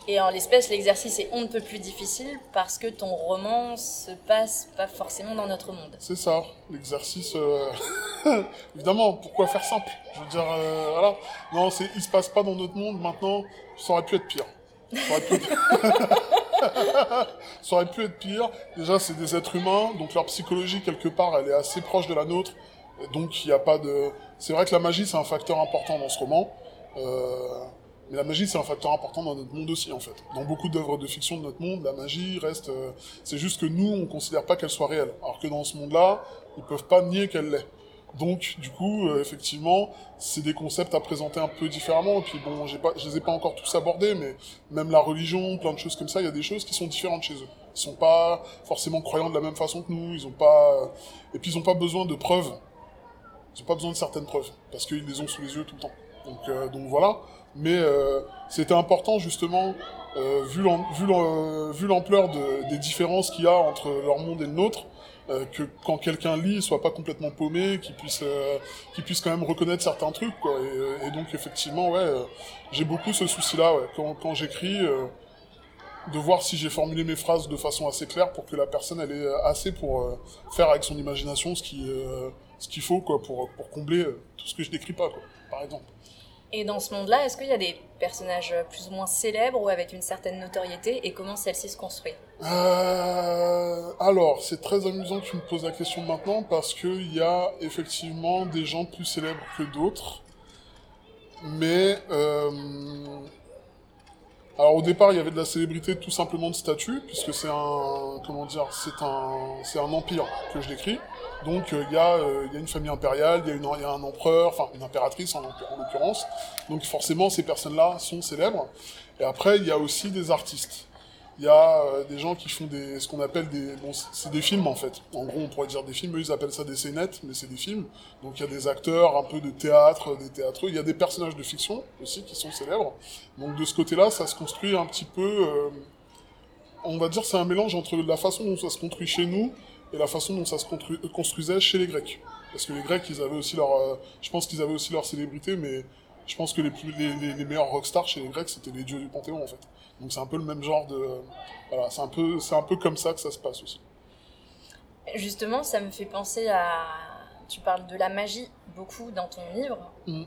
Et en l'espèce, l'exercice est on ne peut plus difficile parce que ton roman se passe pas forcément dans notre monde. C'est ça, l'exercice. euh, Évidemment, pourquoi faire simple? Je veux dire, euh, voilà. Non, c'est, il se passe pas dans notre monde maintenant. Ça aurait pu être pire. Ça aurait pu être, ça aurait pu être pire. Déjà, c'est des êtres humains, donc leur psychologie quelque part, elle est assez proche de la nôtre. Donc, il n'y a pas de. C'est vrai que la magie, c'est un facteur important dans ce roman. Euh, Mais la magie, c'est un facteur important dans notre monde aussi, en fait. Dans beaucoup d'œuvres de fiction de notre monde, la magie reste. euh, c'est juste que nous, on considère pas qu'elle soit réelle. Alors que dans ce monde-là, ils peuvent pas nier qu'elle l'est. Donc, du coup, euh, effectivement, c'est des concepts à présenter un peu différemment. Et puis bon, j'ai pas, je les ai pas encore tous abordés, mais même la religion, plein de choses comme ça, il y a des choses qui sont différentes chez eux. Ils sont pas forcément croyants de la même façon que nous. Ils ont pas, et puis ils ont pas besoin de preuves. Ils ont pas besoin de certaines preuves parce qu'ils les ont sous les yeux tout le temps. Donc, euh, donc voilà. Mais euh, c'était important justement, euh, vu l'am- vu l'am- vu l'ampleur de- des différences qu'il y a entre leur monde et le nôtre, que quand quelqu'un lit, il soit pas complètement paumé, qu'il puisse, qu'il puisse quand même reconnaître certains trucs. Et, donc effectivement, ouais, j'ai beaucoup ce souci-là quand, j'écris. de voir si j'ai formulé mes phrases de façon assez claire pour que la personne elle ait assez pour faire avec son imagination ce qui ce qu'il faut quoi, pour, pour combler euh, tout ce que je décris pas, quoi, par exemple. Et dans ce monde-là, est-ce qu'il y a des personnages plus ou moins célèbres ou avec une certaine notoriété et comment celle-ci se construit? Euh, Alors, c'est très amusant que tu me poses la question maintenant parce qu'il y a effectivement des gens plus célèbres que d'autres. Mais euh, alors au départ, il y avait de la célébrité tout simplement de statut, puisque c'est un comment dire, c'est un c'est un empire que je décris. Donc euh, il y a euh, il y a une famille impériale, il y a un empereur, enfin une impératrice en, en l'occurrence. Donc forcément ces personnes-là sont célèbres. Et après il y a aussi des artistes il y a euh, des gens qui font ce qu'on appelle des, bon, c'est des films en fait. En gros, on pourrait dire des films, eux ils appellent ça des scénettes, mais c'est des films. Donc il y a des acteurs, un peu de théâtre, des théâtreux. Il y a des personnages de fiction aussi qui sont célèbres. Donc de ce côté-là, ça se construit un petit peu. On va dire c'est un mélange entre la façon dont ça se construit chez nous et la façon dont ça se construisait chez les Grecs. Parce que les Grecs, ils avaient aussi leur, euh, je pense qu'ils avaient aussi leur célébrité, mais je pense que les, plus, les, les, les meilleurs rockstars chez les Grecs, c'était les dieux du Panthéon en fait. Donc c'est un peu le même genre de... Voilà, c'est un, peu, c'est un peu comme ça que ça se passe aussi. Justement, ça me fait penser à... Tu parles de la magie beaucoup dans ton livre. Mm.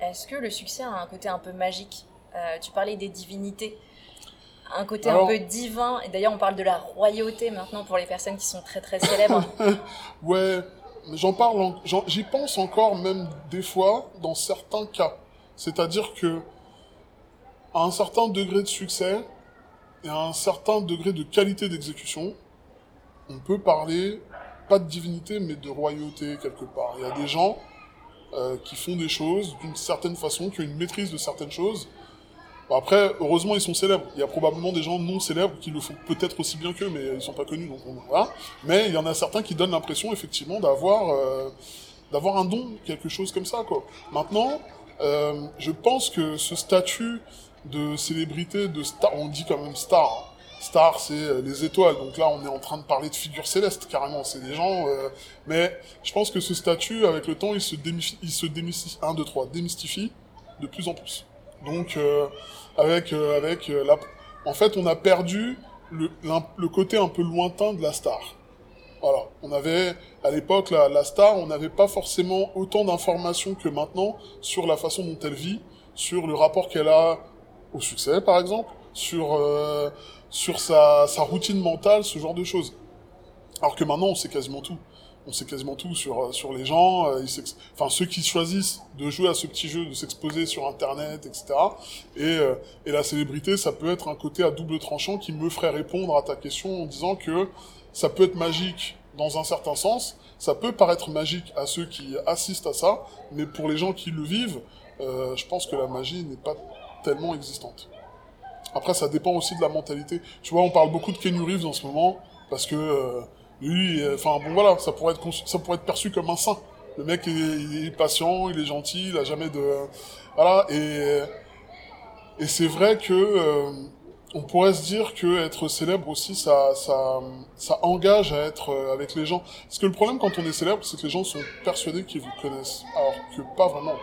Est-ce que le succès a un côté un peu magique? Euh, Tu parlais des divinités. Un côté un peu divin. Et d'ailleurs, on parle de la royauté maintenant pour les personnes qui sont très très célèbres. ouais, j'en parle, j'y pense encore même des fois dans certains cas. C'est-à-dire que à un certain degré de succès et à un certain degré de qualité d'exécution, on peut parler, pas de divinité, mais de royauté quelque part. Il y a des gens euh, qui font des choses d'une certaine façon, qui ont une maîtrise de certaines choses. Bon, après, heureusement, ils sont célèbres. Il y a probablement des gens non célèbres qui le font peut-être aussi bien qu'eux, mais ils sont pas connus, donc voilà. Mais il y en a certains qui donnent l'impression, effectivement, d'avoir euh, d'avoir un don, quelque chose comme ça, quoi. Maintenant, euh, je pense que ce statut de célébrités, de stars. On dit quand même star. Star, c'est euh, les étoiles. Donc là, on est en train de parler de figures célestes, carrément. C'est des gens. Euh, mais je pense que ce statut, avec le temps, il se, démystifie, il se démystifie, 1, 2, 3, démystifie de plus en plus. Donc, euh, avec, avec la. En fait, on a perdu le, côté un peu lointain de la star. Voilà. On avait, à l'époque, la, star, on n'avait pas forcément autant d'informations que maintenant sur la façon dont elle vit, sur le rapport qu'elle a au succès, par exemple, sur, euh, sur sa, sa, routine mentale, ce genre de choses. Alors que maintenant, on sait quasiment tout. On sait quasiment tout sur, euh, sur les gens, euh, enfin ceux qui choisissent de jouer à ce petit jeu, de s'exposer sur Internet, etc. Et, euh, et la célébrité, ça peut être un côté à double tranchant qui me ferait répondre à ta question en disant que ça peut être magique dans un certain sens, ça peut paraître magique à ceux qui assistent à ça, mais pour les gens qui le vivent, euh, je pense que la magie n'est pas tellement existante. Après, ça dépend aussi de la mentalité. Tu vois, on parle beaucoup de Kenny Reeves en ce moment, parce que lui, euh, enfin bon voilà, ça pourrait, être ça pourrait être perçu comme un saint. Le mec, il est, patient, il est gentil, il a jamais de... Voilà, et, et c'est vrai que... Euh, on pourrait se dire que être célèbre aussi, ça, ça, ça engage à être avec les gens. Parce que le problème quand on est célèbre, c'est que les gens sont persuadés qu'ils vous connaissent, alors que pas vraiment.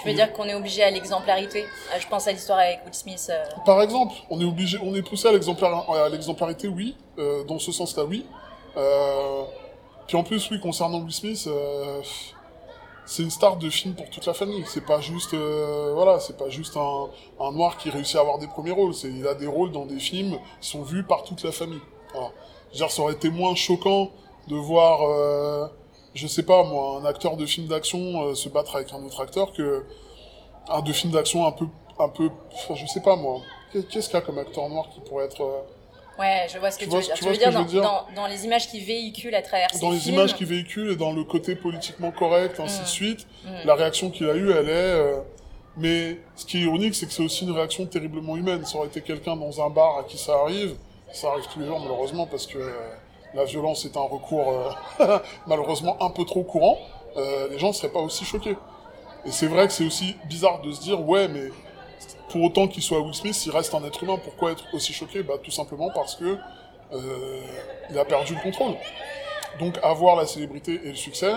Tu veux dire qu'on est obligé à l'exemplarité? Euh, Je pense à l'histoire avec Will Smith. Euh. Par exemple, on est obligé, on est poussé à l'exemplarité, oui, euh, dans ce sens-là, oui. Euh, puis en plus, oui, concernant Will Smith, euh, c'est une star de film pour toute la famille. C'est pas juste, voilà, c'est pas juste un, noir qui réussit à avoir des premiers rôles. C'est, il a des rôles dans des films qui sont vus par toute la famille. Voilà. Je veux dire, ça aurait été moins choquant de voir je sais pas moi, un acteur de film d'action euh, se battre avec un autre acteur que un de film d'action un peu, un peu, je sais pas moi. Qu'est-ce qu'il y a comme acteur noir qui pourrait être euh, Ouais, je vois ce que tu, veux dire. Tu, veux dire, dans, Dans, dans, les images qui véhiculent à travers Dans les images qui véhiculent et dans le côté politiquement correct, ainsi de mm. suite, mm. la réaction qu'il a eue, elle est... Euh, mais ce qui est ironique, c'est que c'est aussi une réaction terriblement humaine. Ça aurait été quelqu'un dans un bar à qui ça arrive. Ça arrive tous les jours, malheureusement, parce que la violence est un recours euh, malheureusement un peu trop courant, euh, les gens ne seraient pas aussi choqués. Et c'est vrai que c'est aussi bizarre de se dire, ouais, mais pour autant qu'il soit Will Smith, il reste un être humain, pourquoi être aussi choqué? Bah tout simplement parce que euh, il a perdu le contrôle. Donc avoir la célébrité et le succès,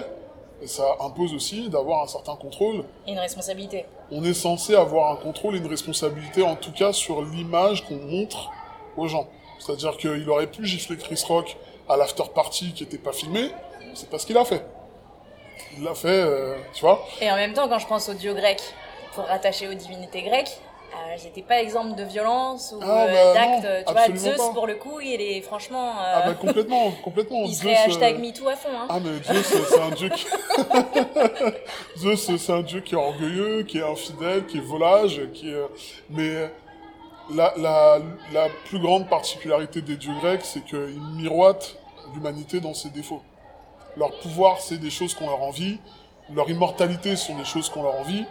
ça impose aussi d'avoir un certain contrôle. Et une responsabilité. On est censé avoir un contrôle et une responsabilité, en tout cas sur l'image qu'on montre aux gens. C'est-à-dire qu'il aurait pu gifler Chris Rock à l'after party qui n'était pas filmé, c'est pas ce qu'il a fait. Il l'a fait, euh, tu vois. Et en même temps, quand je pense au dieu grec, pour rattacher aux divinités grecques, euh, j'étais pas exemple de violence ou Ah, euh, bah, d'actes. non, Tu vois, Zeus, pas. pour le coup, il est franchement. euh, Ah bah complètement, complètement. il serait Zeus, hashtag euh, MeToo à fond. Hein. Ah mais Zeus c'est un dieu qui... Zeus c'est un dieu qui est orgueilleux, qui est infidèle, qui est volage, qui est... Mais la, la, la plus grande particularité des dieux grecs, c'est qu'ils miroitent l'humanité dans ses défauts. Leur pouvoir, c'est des choses qu'on leur envie. Leur immortalité sont des choses qu'on leur envie.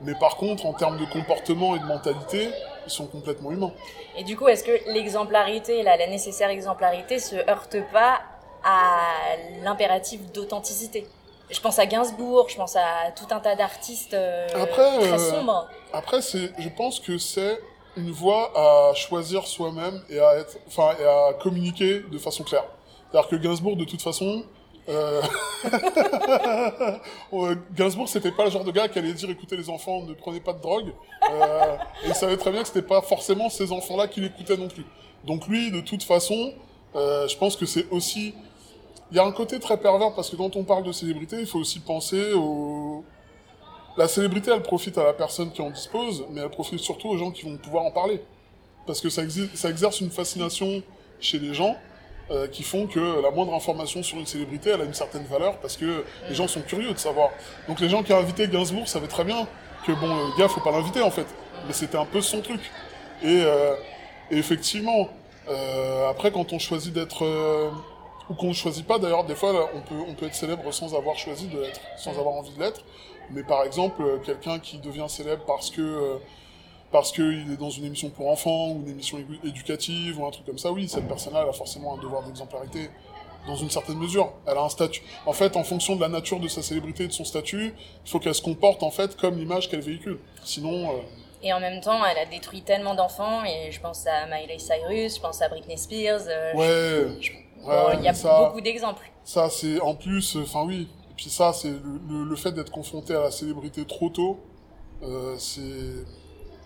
Mais par contre, en termes de comportement et de mentalité, ils sont complètement humains. Et du coup, est-ce que l'exemplarité, la nécessaire exemplarité, se heurte pas à l'impératif d'authenticité? Je pense à Gainsbourg, je pense à tout un tas d'artistes euh, Après, très euh, sombres. Après, c'est, je pense que c'est une voie à choisir soi-même et à être, enfin, et à communiquer de façon claire. C'est-à-dire que Gainsbourg, de toute façon, euh... Gainsbourg, c'était pas le genre de gars qui allait dire, écoutez les enfants, ne prenez pas de drogue. Euh... et il savait très bien que c'était pas forcément ces enfants-là qui l'écoutaient non plus. Donc lui, de toute façon, euh, je pense que c'est aussi, il y a un côté très pervers parce que quand on parle de célébrité, il faut aussi penser au, la célébrité, elle profite à la personne qui en dispose, mais elle profite surtout aux gens qui vont pouvoir en parler. Parce que ça exerce une fascination chez les gens euh, qui font que la moindre information sur une célébrité, elle a une certaine valeur parce que les gens sont curieux de savoir. Donc les gens qui ont invité Gainsbourg savaient très bien que bon, le gars, faut pas l'inviter en fait. Mais c'était un peu son truc. Et, euh, et effectivement, euh, après, quand on choisit d'être euh, ou qu'on ne choisit pas d'ailleurs, des fois on peut, on peut être célèbre sans avoir choisi de l'être, sans avoir envie de l'être. Mais par exemple, euh, quelqu'un qui devient célèbre parce que euh, parce qu'il est dans une émission pour enfants ou une émission éducative ou un truc comme ça, oui, cette personne-là, elle a forcément un devoir d'exemplarité dans une certaine mesure. Elle a un statut. En fait, en fonction de la nature de sa célébrité et de son statut, il faut qu'elle se comporte en fait comme l'image qu'elle véhicule. Sinon, euh, Et en même temps, elle a détruit tellement d'enfants, et je pense à Miley Cyrus, je pense à Britney Spears. euh, ouais, je- ouais, bon, il y a ça- beaucoup d'exemples. Ça, c'est en plus, enfin oui. Et puis ça, c'est le, le, le fait d'être confronté à la célébrité trop tôt, euh, c'est.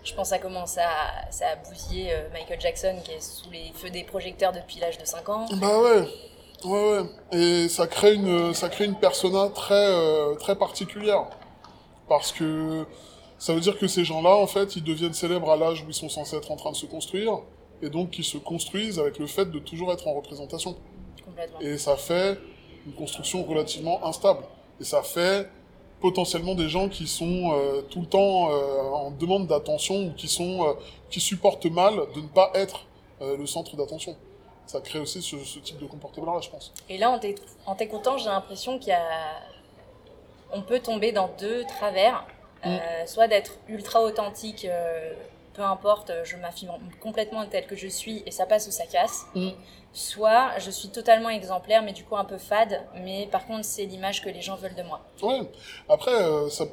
Je pense à comment ça, ça a bousillé euh, Michael Jackson, qui est sous les feux des projecteurs depuis l'âge de 5 ans. Bah ouais, ouais, ouais. Et ça crée une, ça crée une persona très, euh, très particulière. Parce que ça veut dire que ces gens-là, en fait, ils deviennent célèbres à l'âge où ils sont censés être en train de se construire. Et donc, ils se construisent avec le fait de toujours être en représentation. Complètement. Et ça fait une construction relativement instable. Et ça fait potentiellement des gens qui sont euh, tout le temps euh, en demande d'attention ou qui sont euh, qui supportent mal de ne pas être le centre d'attention. Ça crée aussi ce, ce type de comportement-là, je pense. Et là, en t'éc- en t'écoutant, j'ai l'impression qu'il y a... On peut tomber dans deux travers. Mm. Soit d'être ultra authentique, peu importe, je m'affirme complètement telle que je suis et ça passe ou ça casse. Mm. Soit je suis totalement exemplaire, mais du coup un peu fade, mais par contre c'est l'image que les gens veulent de moi. Ouais. Après, euh, ça,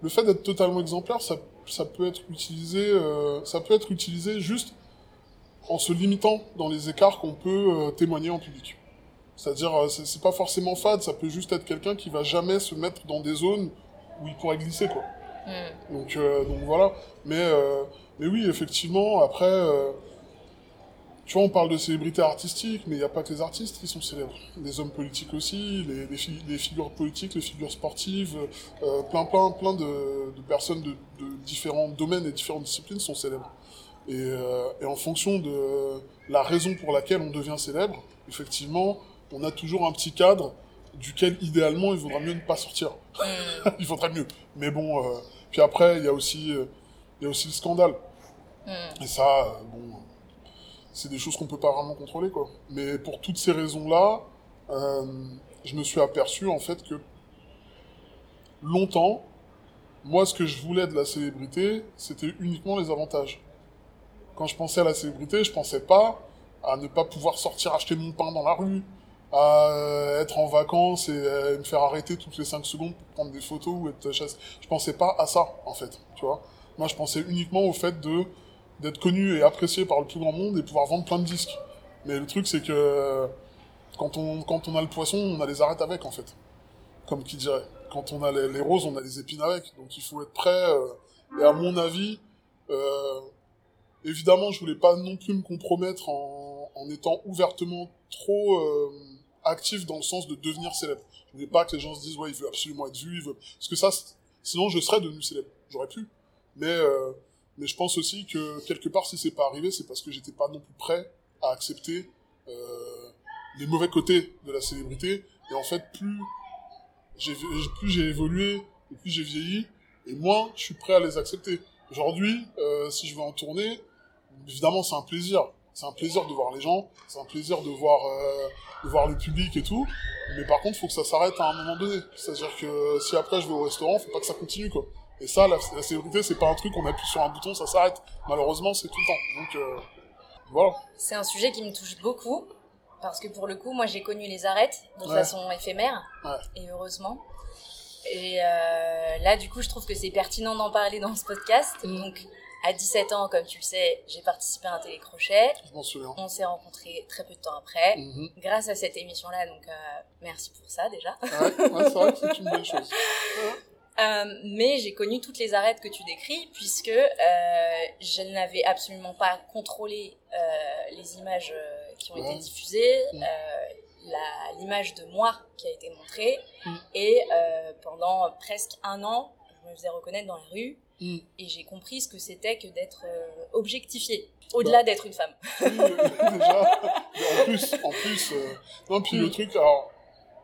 le fait d'être totalement exemplaire, ça, ça peut être utilisé, euh, ça peut être utilisé juste en se limitant dans les écarts qu'on peut euh, témoigner en public. C'est-à-dire, euh, c'est c'est pas forcément fade, ça peut juste être quelqu'un qui va jamais se mettre dans des zones où il pourrait glisser, quoi. Mm. Donc, euh, donc voilà. Mais, mais oui, effectivement, après, euh, tu vois, on parle de célébrités artistiques, mais il n'y a pas que les artistes qui sont célèbres. Les hommes politiques aussi, les, les, fi- les figures politiques, les figures sportives, euh, plein, plein, plein de, de personnes de, de différents domaines et différentes disciplines sont célèbres. Et, euh, et en fonction de la raison pour laquelle on devient célèbre, effectivement, on a toujours un petit cadre duquel idéalement il vaudra mieux ne pas sortir. Il faudrait mieux. Mais bon, euh, puis après, il y a aussi, euh, il y a aussi le scandale. Mm. Et ça, euh, bon, c'est des choses qu'on peut pas vraiment contrôler, quoi. Mais pour toutes ces raisons-là, euh, je me suis aperçu, en fait, que longtemps, moi, ce que je voulais de la célébrité, c'était uniquement les avantages. Quand je pensais à la célébrité, je pensais pas à ne pas pouvoir sortir acheter mon pain dans la rue, à euh, être en vacances et me faire arrêter toutes les 5 secondes pour prendre des photos ou être chassé. Je pensais pas à ça, en fait, tu vois. Moi, je pensais uniquement au fait de d'être connu et apprécié par le plus grand monde et pouvoir vendre plein de disques. Mais le truc, c'est que quand on, quand on a le poisson, on a les arêtes avec, en fait. Comme qui dirait. Quand on a les, roses, on a les épines avec. Donc il faut être prêt. euh, et à mon avis, euh, évidemment, je voulais pas non plus me compromettre en, en étant ouvertement trop euh, actif dans le sens de devenir célèbre. Je voulais pas que les gens se disent ouais, il veut absolument être vu, il veut parce que ça sinon je serais devenu célèbre. J'aurais pu. Mais euh, mais je pense aussi que quelque part si c'est pas arrivé, c'est parce que j'étais pas non plus prêt à accepter euh, les mauvais côtés de la célébrité et en fait plus j'ai plus j'ai évolué et plus j'ai vieilli et moins je suis prêt à les accepter. Aujourd'hui, euh, si je vais en tourner, évidemment c'est un plaisir c'est un plaisir de voir les gens, c'est un plaisir de voir, euh, de voir le public et tout. Mais par contre, faut que ça s'arrête à un moment donné. C'est-à-dire que si après je vais au restaurant, faut pas que ça continue, quoi. Et ça, la, la célébrité, c'est pas un truc, on appuie sur un bouton, ça s'arrête. Malheureusement, c'est tout le temps. Donc, euh, voilà. C'est un sujet qui me touche beaucoup. Parce que pour le coup, moi, j'ai connu les arêtes de façon éphémère. Et heureusement. Et euh, là, du coup, je trouve que c'est pertinent d'en parler dans ce podcast. Mm. Donc, à 17 ans, comme tu le sais, j'ai participé à un télécrochet. Je m'en souviens. On s'est rencontrés très peu de temps après, mhm. grâce à cette émission-là, donc euh, merci pour ça déjà. Ouais, c'est vrai que c'est une bonne chose. Euh, mais j'ai connu toutes les arêtes que tu décris, puisque euh, je n'avais absolument pas contrôlé les images qui ont été diffusées, mhm. l'image de moi qui a été montrée, mhm. et pendant presque un an, je me faisais reconnaître dans la rue. Mm. Et j'ai compris ce que c'était que d'être euh, objectifié, au-delà bah. d'être une femme. Oui, déjà. en plus, en plus euh, non, puis le mm. truc, alors,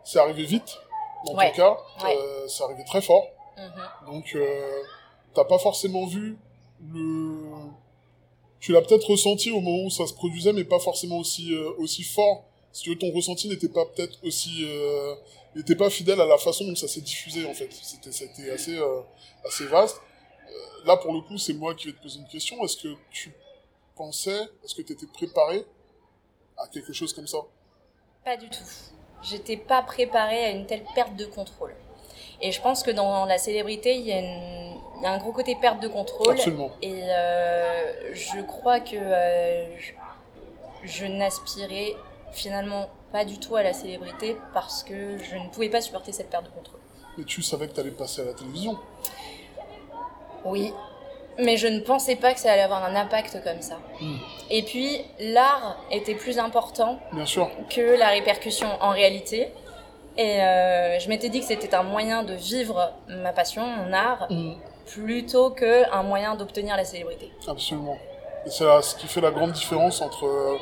c'est arrivé vite, dans ton cas, euh, c'est arrivé très fort. Mm-hmm. Donc, t'as pas forcément vu le. Tu l'as peut-être ressenti au moment où ça se produisait, mais pas forcément aussi, aussi fort. Si tu veux, ton ressenti n'était pas peut-être aussi. n'était pas fidèle à la façon dont ça s'est diffusé, en fait. C'était, c'était assez, assez vaste là, pour le coup, c'est moi qui vais te poser une question. Est-ce que tu pensais, est-ce que tu étais préparé à quelque chose comme ça? Pas du tout. J'étais pas préparée à une telle perte de contrôle. Et je pense que dans la célébrité, il y, a un gros côté perte de contrôle. Absolument. Et euh, je crois que euh, je n'aspirais finalement pas du tout à la célébrité parce que je ne pouvais pas supporter cette perte de contrôle. Mais tu savais que tu allais passer à la télévision oui, mais je ne pensais pas que ça allait avoir un impact comme ça. Hmm. Et puis, l'art était plus important que la répercussion en réalité. Et euh, je m'étais dit que c'était un moyen de vivre ma passion, mon art, hmm. plutôt qu'un moyen d'obtenir la célébrité. Absolument. Et c'est ce qui fait la grande différence entre, euh,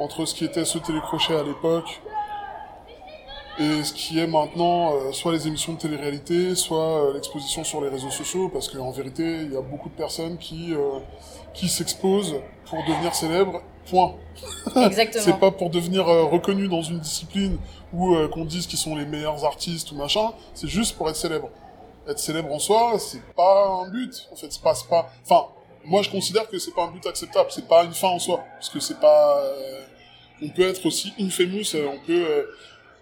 entre ce qui était ce télécrochet à l'époque et ce qui est maintenant euh, soit les émissions de télé-réalité, soit euh, l'exposition sur les réseaux sociaux, parce qu'en vérité, il y a beaucoup de personnes qui, euh, qui s'exposent pour devenir célèbres, point. Exactement. c'est pas pour devenir reconnu dans une discipline ou qu'on dise qu'ils sont les meilleurs artistes ou machin, c'est juste pour être célèbre. Être célèbre en soi, c'est pas un but, en fait, c'est pas, pas, enfin, moi je considère que c'est pas un but acceptable, c'est pas une fin en soi, parce que c'est pas, on peut être aussi infamous, on peut,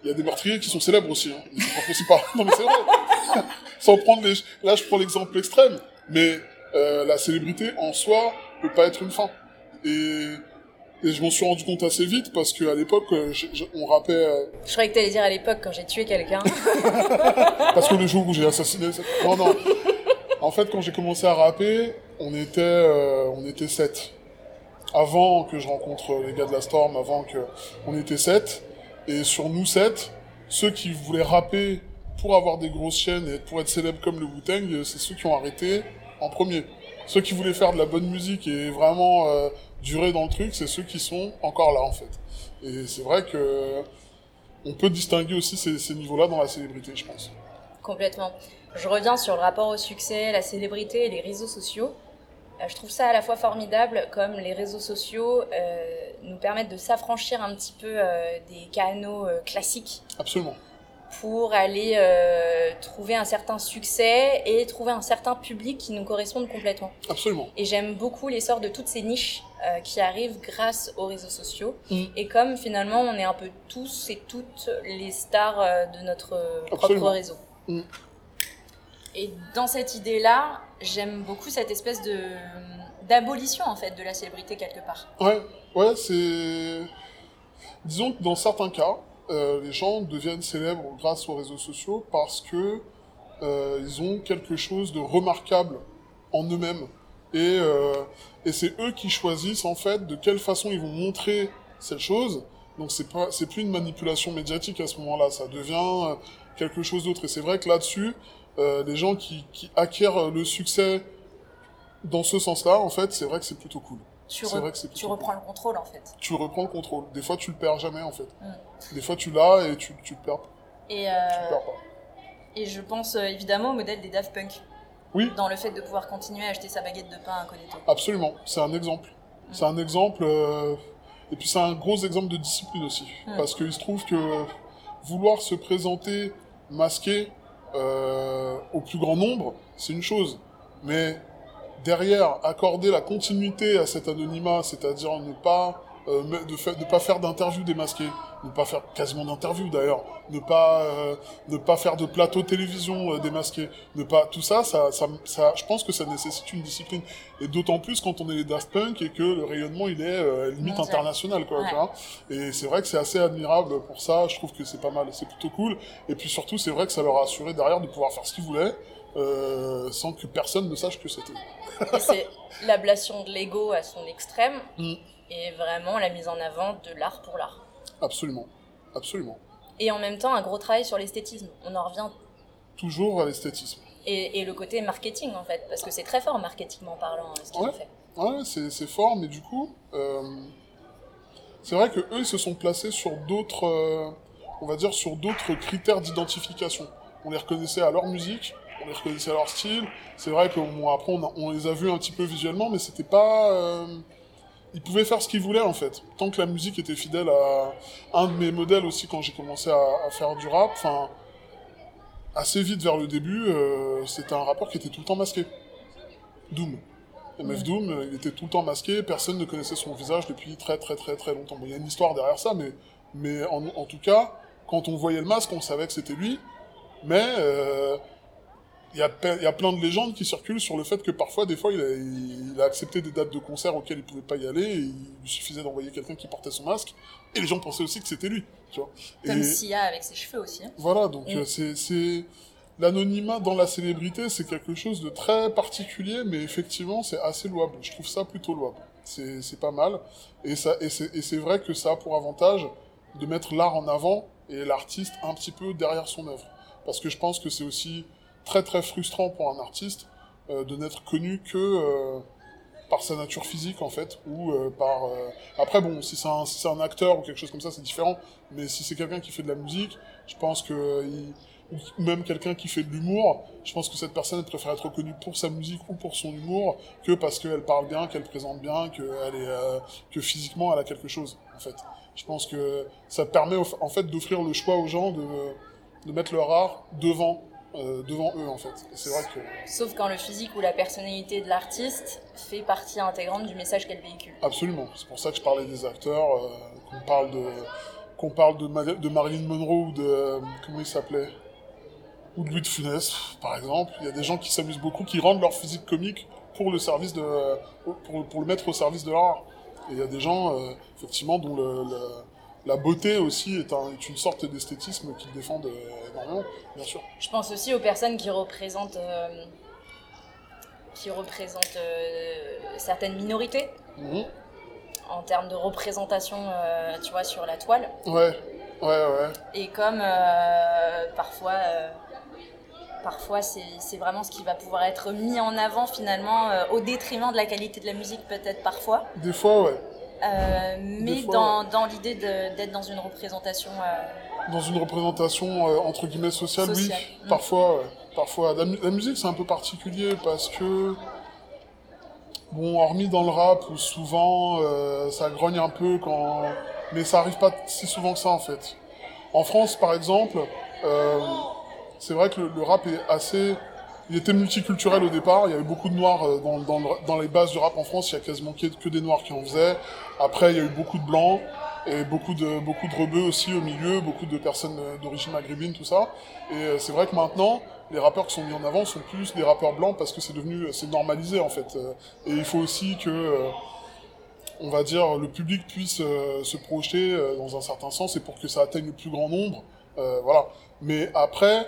il y a des meurtriers qui sont célèbres aussi. Hein. C'est pas Non mais c'est vrai. Sans prendre les... Là, je prends l'exemple extrême. Mais euh, la célébrité en soi peut pas être une fin. Et, et je m'en suis rendu compte assez vite parce qu'à l'époque, euh, on rappait... Euh... Je croyais que t'allais dire à l'époque quand j'ai tué quelqu'un. parce que le jour où j'ai assassiné... Non, non. En fait, quand j'ai commencé à rapper, on était, euh, on était sept. Avant que je rencontre les gars de la Storm, avant que on était sept. Et sur nous sept, ceux qui voulaient rapper pour avoir des grosses chaînes et pour être célèbres comme le Wu-Tang, c'est ceux qui ont arrêté en premier. Ceux qui voulaient faire de la bonne musique et vraiment euh, durer dans le truc, c'est ceux qui sont encore là en fait. Et c'est vrai que on peut distinguer aussi ces, ces niveaux-là dans la célébrité, je pense. Complètement. Je reviens sur le rapport au succès, la célébrité et les réseaux sociaux. Euh, je trouve ça à la fois formidable comme les réseaux sociaux euh, nous permettent de s'affranchir un petit peu euh, des canaux classiques. Absolument. Pour aller trouver un certain succès et trouver un certain public qui nous corresponde complètement. Absolument. Et j'aime beaucoup l'essor de toutes ces niches qui arrivent grâce aux réseaux sociaux. Mm. Et comme finalement on est un peu tous et toutes les stars de notre propre réseau. Mm. Et dans cette idée-là, j'aime beaucoup cette espèce de d'abolition en fait de la célébrité quelque part. Ouais, ouais, c'est. Disons que dans certains cas, euh, les gens deviennent célèbres grâce aux réseaux sociaux parce que euh, ils ont quelque chose de remarquable en eux-mêmes et euh, et c'est eux qui choisissent en fait de quelle façon ils vont montrer cette chose. Donc c'est pas, c'est plus une manipulation médiatique à ce moment-là, ça devient quelque chose d'autre. Et c'est vrai que là-dessus, les gens qui, qui acquièrent le succès dans ce sens-là, en fait, c'est vrai que c'est plutôt cool. Tu, C'est re- vrai que c'est tu plutôt reprends le contrôle en fait. Tu reprends le contrôle. Des fois, tu le perds jamais, en fait. Mm. Des fois, tu l'as et tu, tu le perds, Et, euh, perds pas. et je pense euh, évidemment au modèle des Daft Punk. Oui. Dans le fait de pouvoir continuer à acheter sa baguette de pain incognito. Absolument, c'est un exemple. C'est un exemple, euh, et puis c'est un gros exemple de discipline aussi. Mm. Parce qu'il se trouve que vouloir se présenter masqué euh, au plus grand nombre, c'est une chose. Mais derrière, accorder la continuité à cet anonymat, c'est-à-dire ne pas, euh, de fa- ne pas faire d'interview démasqué, ne pas faire quasiment d'interview d'ailleurs, ne pas, euh, ne pas faire de plateau télévision euh, démasqué, ne pas, tout ça, ça, ça, ça, je pense que ça nécessite une discipline. Et d'autant plus quand on est les Daft Punk et que le rayonnement il est euh, limite international quoi. Ouais. tu vois. Et c'est vrai que c'est assez admirable pour ça. Je trouve que c'est pas mal, c'est plutôt cool. Et puis surtout, c'est vrai que ça leur a assuré derrière de pouvoir faire ce qu'ils voulaient. euh, sans que personne ne sache que c'était. C'est l'ablation de l'ego à son extrême Mm. Et vraiment la mise en avant de l'art pour l'art. Absolument, absolument. Et en même temps, un gros travail sur l'esthétisme. On en revient. Toujours à l'esthétisme. Et, et le côté marketing en fait, parce que c'est très fort marketingment parlant ce qu'ils Ouais. ont fait. Ouais, c'est c'est fort, mais du coup, euh, c'est vrai que eux, ils se sont placés sur d'autres, euh, on va dire, sur d'autres critères d'identification. On les reconnaissait à leur musique, on les reconnaissait à leur style. C'est vrai que bon, après, on, a- on les a vus un petit peu visuellement, mais c'était pas. euh, ils pouvaient faire ce qu'ils voulaient en fait, tant que la musique était fidèle à un de mes modèles aussi quand j'ai commencé à, à faire du rap. Enfin, assez vite vers le début, euh, c'était un rappeur qui était tout le temps masqué. Doom. MF Doom, euh, il était tout le temps masqué, personne ne connaissait son visage depuis très très très très longtemps. Bon, il y a une histoire derrière ça, mais, mais en, en tout cas, quand on voyait le masque, on savait que c'était lui. Mais euh, il y, a, pe- il y a plein de légendes qui circulent sur le fait que parfois, des fois, il a, il a accepté des dates de concert auxquelles il pouvait pas y aller, et il lui suffisait d'envoyer quelqu'un qui portait son masque, et les gens pensaient aussi que c'était lui. Tu vois. Comme Et- Sia avec ses cheveux aussi. hein. voilà, donc Mm. euh, c'est c'est l'anonymat dans la célébrité, c'est quelque chose de très particulier, mais effectivement, c'est assez louable. Je trouve ça plutôt louable. C'est c'est pas mal, et ça et c'est et c'est vrai que ça a pour avantage de mettre l'art en avant et l'artiste un petit peu derrière son œuvre, parce que je pense que c'est aussi très très frustrant pour un artiste euh, de n'être connu que euh, par sa nature physique en fait ou euh, par après bon si c'est un si un acteur ou quelque chose comme ça c'est différent mais si c'est quelqu'un qui fait de la musique je pense que ou même quelqu'un qui fait de l'humour je pense que cette personne préfère être reconnue pour sa musique ou pour son humour que parce qu'elle parle bien qu'elle présente bien que elle est que physiquement elle a quelque chose en fait. Je pense que ça permet en fait d'offrir le choix aux gens de de mettre leur art devant euh, devant eux en fait Et c'est vrai que Sauf quand le physique ou la personnalité de l'artiste fait partie intégrante du message qu'elle véhicule. Absolument. C'est pour ça que je parlais des acteurs, euh, qu'on parle de qu'on parle de, Ma- de Marilyn Monroe ou de euh, comment il s'appelait? Ou de Louis de Funès, par exemple. Il y a des gens qui s'amusent beaucoup, qui rendent leur physique comique pour le service de pour, pour le mettre au service de l'art. Et il y a des gens euh, effectivement dont le, le- la beauté aussi est, un- est une sorte d'esthétisme qu'ils défendent euh, énormément, bien sûr. Je pense aussi aux personnes qui représentent, euh, qui représentent euh, certaines minorités Mhm. en termes de représentation, euh, tu vois, sur la toile. Ouais, ouais, ouais. Et comme parfois, parfois c'est vraiment ce qui va pouvoir être mis en avant finalement au détriment de la qualité de la musique peut-être parfois. Des fois, ouais. Euh, mais fois, dans, dans l'idée d'être dans une représentation euh, Dans une représentation euh, entre guillemets sociale, Sociale. oui. Mm. Parfois, parfois. La, mu- la musique, c'est un peu particulier parce que, bon, hormis dans le rap où souvent ça grogne un peu quand, mais ça arrive pas si souvent que ça en fait. En France, par exemple, c'est vrai que le, le rap est assez, il était multiculturel au départ. Il y avait beaucoup de noirs euh, dans, dans, le- dans les bases du rap en France. Il y a quasiment que, des noirs qui en faisaient. Après, il y a eu beaucoup de blancs et beaucoup de beaucoup de rebeux aussi au milieu, beaucoup de personnes euh, d'origine maghrébine, tout ça. Et euh, c'est vrai que maintenant, les rappeurs qui sont mis en avant sont plus des rappeurs blancs parce que c'est devenu c'est normalisé en fait. Et il faut aussi que on va dire le public puisse se projeter dans un certain sens et pour que ça atteigne le plus grand nombre, voilà. Mais après,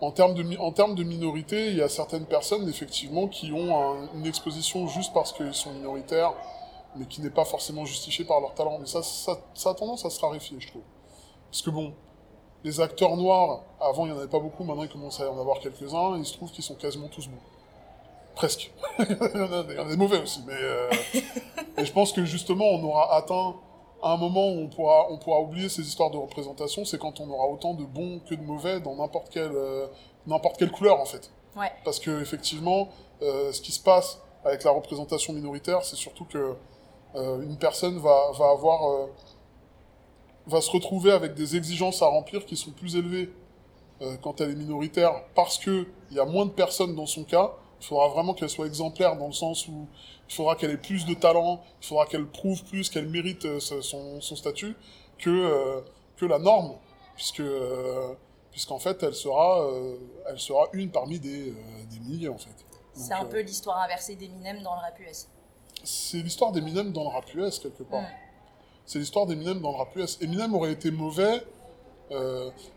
en termes de en termes de minorité, il y a certaines personnes effectivement qui ont un- une exposition juste parce qu'ils sont minoritaires mais qui n'est pas forcément justifié par leur talent. Mais ça, ça, ça a tendance à se raréfier, je trouve. Parce que bon, les acteurs noirs, avant il n'y en avait pas beaucoup, maintenant il commence à y en avoir quelques-uns, il se trouve qu'ils sont quasiment tous bons. Presque. il, y en a, il y en a des mauvais aussi, mais euh, et je pense que justement on aura atteint un moment où on pourra, on pourra oublier ces histoires de représentation, c'est quand on aura autant de bons que de mauvais dans n'importe quelle, euh, n'importe quelle couleur en fait. Ouais. Parce que effectivement, euh, ce qui se passe avec la représentation minoritaire, c'est surtout que euh, une personne va, va avoir va se retrouver avec des exigences à remplir qui sont plus élevées quand elle est minoritaire parce que il y a moins de personnes dans son cas. Il faudra vraiment qu'elle soit exemplaire dans le sens où il faudra qu'elle ait plus de talent, il faudra qu'elle prouve plus, qu'elle mérite euh, son, son statut que euh, que la norme, puisque euh, puisqu'en fait elle sera euh, elle sera une parmi des, des milliers en fait. C'est un peu l'histoire inversée d'Eminem dans le rap US. c'est l'histoire d'Eminem dans le rap US quelque part. Mm. C'est l'histoire d'Eminem dans le rap US. Eminem aurait été mauvais.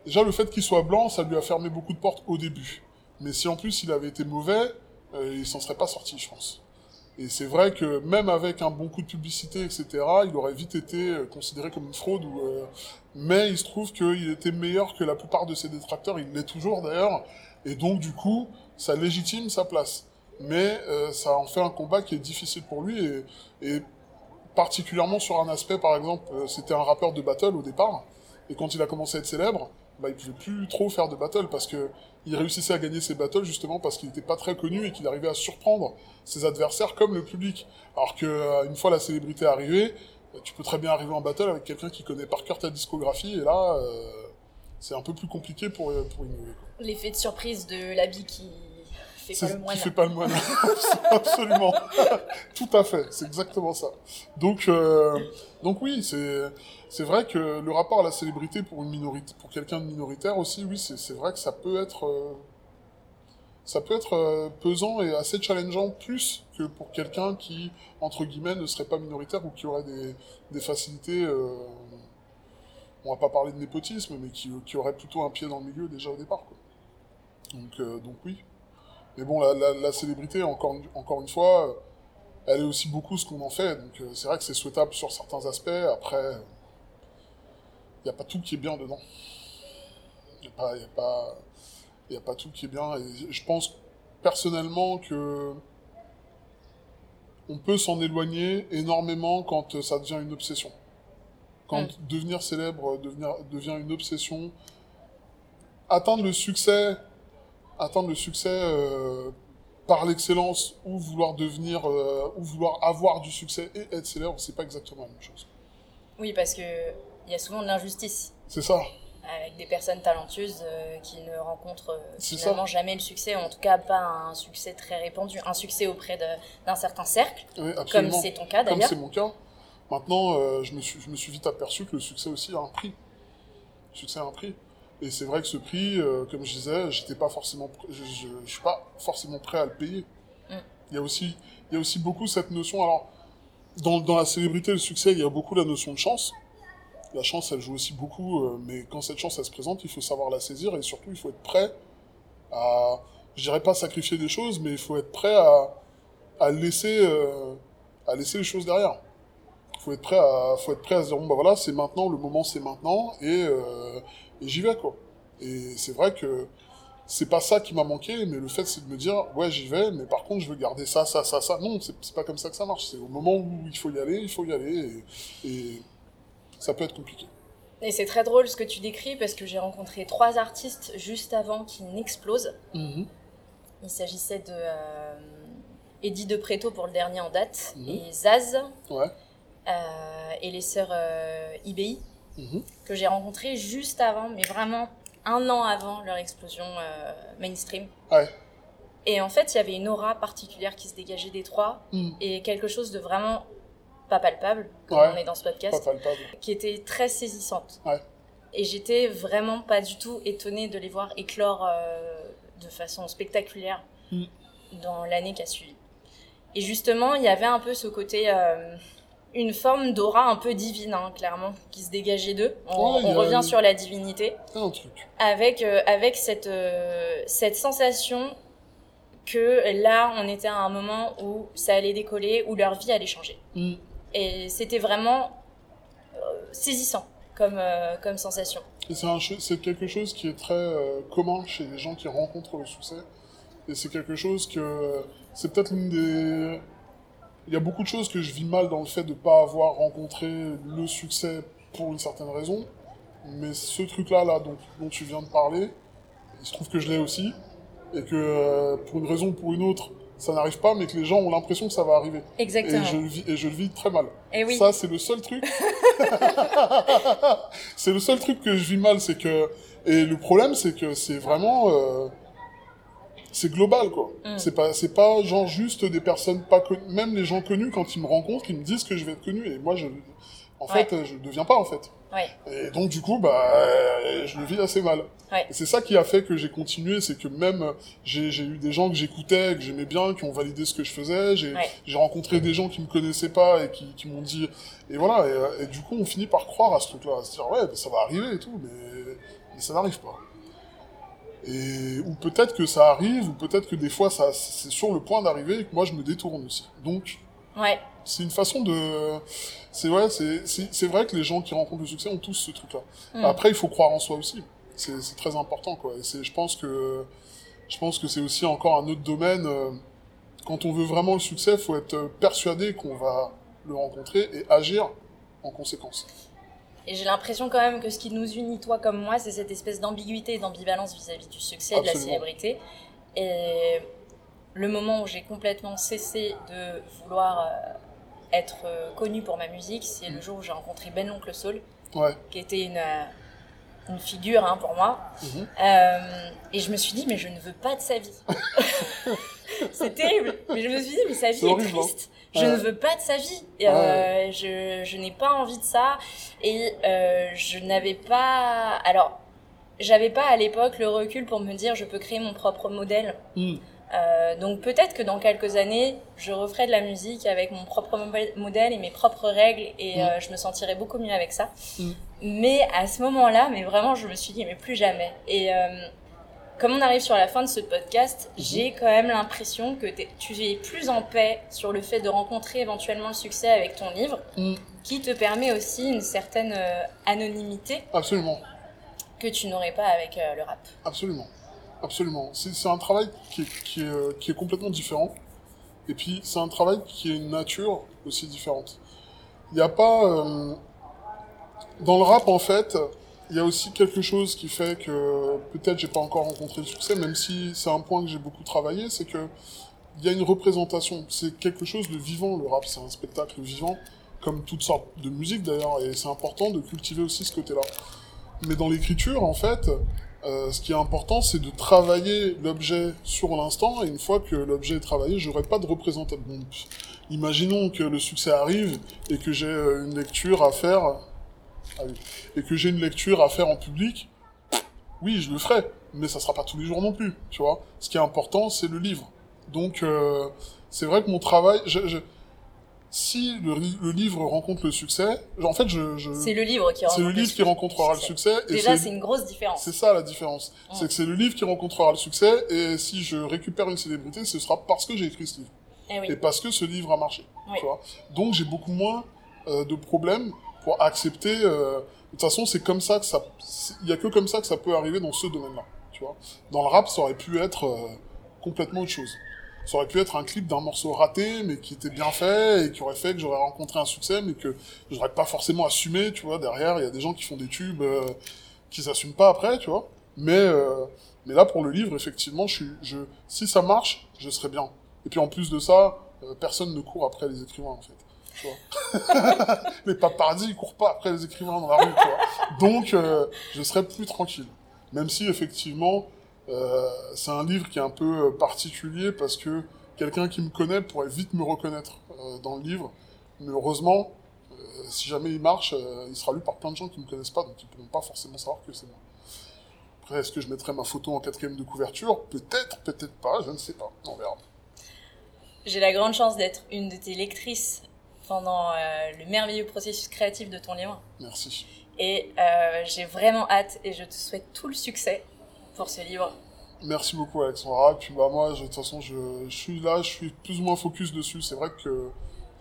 déjà, le fait qu'il soit blanc, ça lui a fermé beaucoup de portes au début. Mais si en plus il avait été mauvais, euh, il s'en serait pas sorti, je pense. Et c'est vrai que même avec un bon coup de publicité, etc., il aurait vite été euh, considéré comme une fraude. Ou, euh, Mais il se trouve qu'il était meilleur que la plupart de ses détracteurs. Il l'est toujours d'ailleurs. Et donc, du coup, ça légitime sa place. Mais euh, ça en fait un combat qui est difficile pour lui. Et, et particulièrement sur un aspect, par exemple, euh, c'était un rappeur de battle au départ. Et quand il a commencé à être célèbre, bah, il pouvait plus trop faire de battle parce que il réussissait à gagner ses battles justement parce qu'il n'était pas très connu et qu'il arrivait à surprendre ses adversaires comme le public. Alors que euh, une fois la célébrité arrivée, euh, tu peux très bien arriver en battle avec quelqu'un qui connaît par cœur ta discographie et là, euh, c'est un peu plus compliqué pour, euh, pour innover. L'effet de surprise de l'habit qui fait pas le moine. qui fait pas le moine. Absolument. Tout à fait. C'est exactement ça. Donc, euh, donc oui, c'est c'est vrai que le rapport à la célébrité pour une minorité, pour quelqu'un de minoritaire aussi, oui, c'est c'est vrai que ça peut être euh, ça peut être euh, pesant et assez challengeant plus que pour quelqu'un qui entre guillemets ne serait pas minoritaire ou qui aurait des des facilités. on va pas parler de népotisme, mais qui, qui aurait plutôt un pied dans le milieu déjà au départ. Quoi. Donc, euh, donc oui. Mais bon, la, la, la célébrité, encore, une- encore une fois, euh, elle est aussi beaucoup ce qu'on en fait. Donc euh, c'est vrai que c'est souhaitable sur certains aspects. Après, il n'y a pas tout qui est bien dedans. Il n'y a, pas- a, a tout qui est bien. Et je pense personnellement que on peut s'en éloigner énormément quand euh, ça devient une obsession. Quand Mm. devenir célèbre devenir, devient une obsession, atteindre le succès, atteindre le succès euh, par l'excellence ou vouloir devenir, euh, ou vouloir avoir du succès et être célèbre, c'est pas exactement la même chose. Oui, parce que il y a souvent de l'injustice C'est ça. avec des personnes talentueuses euh, qui ne rencontrent finalement jamais le succès, ou en tout cas pas un succès très répandu, un succès auprès d'un certain cercle, Oui, comme c'est ton cas Comme d'ailleurs. c'est mon cas. Maintenant, je, me suis, je me suis vite aperçu que le succès aussi a un prix. Le succès a un prix. Et c'est vrai que ce prix, euh, comme je disais, j'étais pas forcément, je, je, je suis pas forcément prêt à le payer. Mm. Il y a aussi, il y a aussi beaucoup cette notion. Alors, dans, dans la célébrité, le succès, il y a beaucoup la notion de chance. La chance, elle joue aussi beaucoup, euh, mais quand cette chance, elle se présente, il faut savoir la saisir et surtout, il faut être prêt à, je dirais pas sacrifier des choses, mais il faut être prêt à, à laisser, euh, à laisser les choses derrière. Faut être prêt à, faut être prêt à se dire bon bah voilà, c'est maintenant, le moment c'est maintenant et, euh, et j'y vais quoi. Et c'est vrai que c'est pas ça qui m'a manqué, mais le fait c'est de me dire ouais j'y vais, mais par contre je veux garder ça, ça, ça, ça. Non, c'est pas comme ça que ça marche. C'est au moment où il faut y aller, il faut y aller et, et ça peut être compliqué. Et c'est très drôle ce que tu décris parce que j'ai rencontré trois artistes juste avant qu'ils n'explosent. Il s'agissait de euh, Eddie De Preto pour le dernier en date Mhm. et Zaz Ouais. euh, et les sœurs euh, IBI Mhm. que j'ai rencontrées juste avant, mais vraiment un an avant leur explosion euh, mainstream. Ouais. Et en fait, il y avait une aura particulière qui se dégageait des trois Mhm. et quelque chose de vraiment pas palpable, comme Ouais. on est dans ce podcast, qui était très saisissante. Ouais. Et j'étais vraiment pas du tout étonnée de les voir éclore euh, de façon spectaculaire Mm. dans l'année qui a suivi. Et justement, il y avait un peu ce côté, euh, une forme d'aura un peu divine, hein, clairement, qui se dégageait d'eux. On, Ouais, revient une- sur la divinité, C'est un truc. avec, euh, avec cette, euh, cette sensation que là, on était à un moment où ça allait décoller, où leur vie allait changer. Mm. Et c'était vraiment euh, saisissant comme, euh, comme sensation. Et c'est, quelque chose qui est très euh, commun chez les gens qui rencontrent le succès. Et c'est quelque chose que. C'est peut-être l'une des. Il y a beaucoup de choses que je vis mal dans le fait de ne pas avoir rencontré le succès pour une certaine raison. Mais ce truc-là, là, dont, dont tu viens de parler, il se trouve que je l'ai aussi. Et que euh, pour une raison ou pour une autre, ça n'arrive pas, mais que les gens ont l'impression que ça va arriver. Exactement. Et je, le vis, et je le vis très mal. Et oui. Ça, c'est le seul truc. c'est le seul truc que je vis mal, c'est que. Et le problème, c'est que c'est vraiment. euh, C'est global, quoi. Mm. C'est pas, c'est pas genre juste des personnes pas connues. Même les gens connus, quand ils me rencontrent, ils me disent que je vais être connu. Et moi, je. En fait, je ne deviens pas, en fait. Ouais. Et donc, du coup, bah, je le vis assez mal. Ouais. Et c'est ça qui a fait que j'ai continué, c'est que même j'ai eu des gens que j'écoutais, que j'aimais bien, qui ont validé ce que je faisais. J'ai rencontré des gens qui me connaissaient pas et qui, qui m'ont dit. Et voilà, et, euh, et du coup, on finit par croire à ce truc-là, à se dire, ouais, bah, ça va arriver et tout, mais, mais ça n'arrive pas. Et, ou peut-être que ça arrive, ou peut-être que des fois, ça c'est sur le point d'arriver et que moi, je me détourne aussi. Donc, Ouais. c'est une façon de. C'est ouais, c'est c'est- c'est vrai que les gens qui rencontrent le succès ont tous ce truc-là. Mm. Après, il faut croire en soi aussi. C'est c'est très important, quoi. Et c'est- je pense que je pense que c'est aussi encore un autre domaine. euh, Quand on veut vraiment le succès, il faut être persuadé qu'on va le rencontrer et agir en conséquence. Et j'ai l'impression quand même que ce qui nous unit, toi comme moi, c'est cette espèce d'ambiguïté et d'ambivalence vis-à-vis du succès et de la célébrité. Et le moment où j'ai complètement cessé de vouloir euh, être euh, connue pour ma musique, c'est le jour où j'ai rencontré Ben Oncle Soul, Ouais. qui était une, euh, une figure hein, pour moi. Mhm. Euh, et je me suis dit, mais je ne veux pas de sa vie. c'est terrible. Mais je me suis dit, mais sa vie C'est est horrible, hein. triste. Je ne veux pas de sa vie. Euh, je je n'ai pas envie de ça. Et euh, je n'avais pas. Alors, j'avais pas à l'époque le recul pour me dire, je peux créer mon propre modèle. Mm. Euh, donc peut-être que dans quelques années, je referai de la musique avec mon propre mo- modèle et mes propres règles et Mm. euh, je me sentirai beaucoup mieux avec ça. Mm. Mais à ce moment-là, mais vraiment, je me suis dit, mais plus jamais. Et euh, comme on arrive sur la fin de ce podcast, j'ai quand même l'impression que tu es plus en paix sur le fait de rencontrer éventuellement le succès avec ton livre, Mm. qui te permet aussi une certaine euh, anonymité Absolument. que tu n'aurais pas avec euh, le rap. Absolument. Absolument. C'est un travail qui est, qui, est, euh, qui est complètement différent. Et puis, c'est un travail qui a une nature aussi différente. Il n'y a pas... euh, Dans le rap, en fait, il y a aussi quelque chose qui fait que peut-être j'ai pas encore rencontré le succès, même si c'est un point que j'ai beaucoup travaillé, c'est que il y a une représentation. C'est quelque chose de vivant, le rap. C'est un spectacle vivant, comme toutes sortes de musique d'ailleurs, et c'est important de cultiver aussi ce côté-là. Mais dans l'écriture, en fait, euh, ce qui est important, c'est de travailler l'objet sur l'instant, et une fois que l'objet est travaillé, j'aurai pas de représentation. Imaginons que le succès arrive et que j'ai euh, une lecture à faire, ah oui, et que j'ai une lecture à faire en public. Oui, je le ferai, mais ça sera pas tous les jours non plus, tu vois. Ce qui est important, c'est le livre. Donc, euh, c'est vrai que mon travail, je, je- si le, li- le livre rencontre le succès, en fait, je, je- C'est le livre qui c'est le livre qui rencontrera le succès. Déjà, c'est- une grosse différence. c'est ça la différence. Mm. C'est que c'est le livre qui rencontrera le succès, et si je récupère une célébrité, ce sera parce que j'ai écrit ce livre. Eh oui. Et parce que ce livre a marché. Oui. Tu vois Donc j'ai beaucoup moins euh, de problèmes pour accepter. euh, De toute façon, c'est comme ça que ça. Il y a que comme ça que ça peut arriver dans ce domaine-là. Tu vois Dans le rap, ça aurait pu être euh, complètement autre chose. Ça aurait pu être un clip d'un morceau raté, mais qui était bien fait, et qui aurait fait que j'aurais rencontré un succès, mais que j'aurais pas forcément assumé, tu vois. Derrière, il y a des gens qui font des tubes euh, qui s'assument pas après, tu vois. Mais, euh, mais là, pour le livre, effectivement, je je, si ça marche, je serai bien. Et puis en plus de ça, euh, personne ne court après les écrivains, en fait. Tu vois. les papardis, ils courent pas après les écrivains dans la rue. Donc, euh, je serai plus tranquille. Même si, effectivement, euh, c'est un livre qui est un peu euh, particulier parce que quelqu'un qui me connaît pourrait vite me reconnaître dans le livre. Mais heureusement, si jamais il marche, il sera lu par plein de gens qui ne me connaissent pas, donc ils ne pourront pas forcément savoir que c'est moi. Après, est-ce que je mettrai ma photo en quatrième de couverture? Peut-être, peut-être pas, je ne sais pas. On verra. J'ai la grande chance d'être une de tes lectrices pendant euh, le merveilleux processus créatif de ton livre. Merci. Et euh, j'ai vraiment hâte et je te souhaite tout le succès pour ce livre. Merci beaucoup Alexandra. Puis bah moi, de toute façon, je, je suis là, je suis plus ou moins focus dessus. C'est vrai que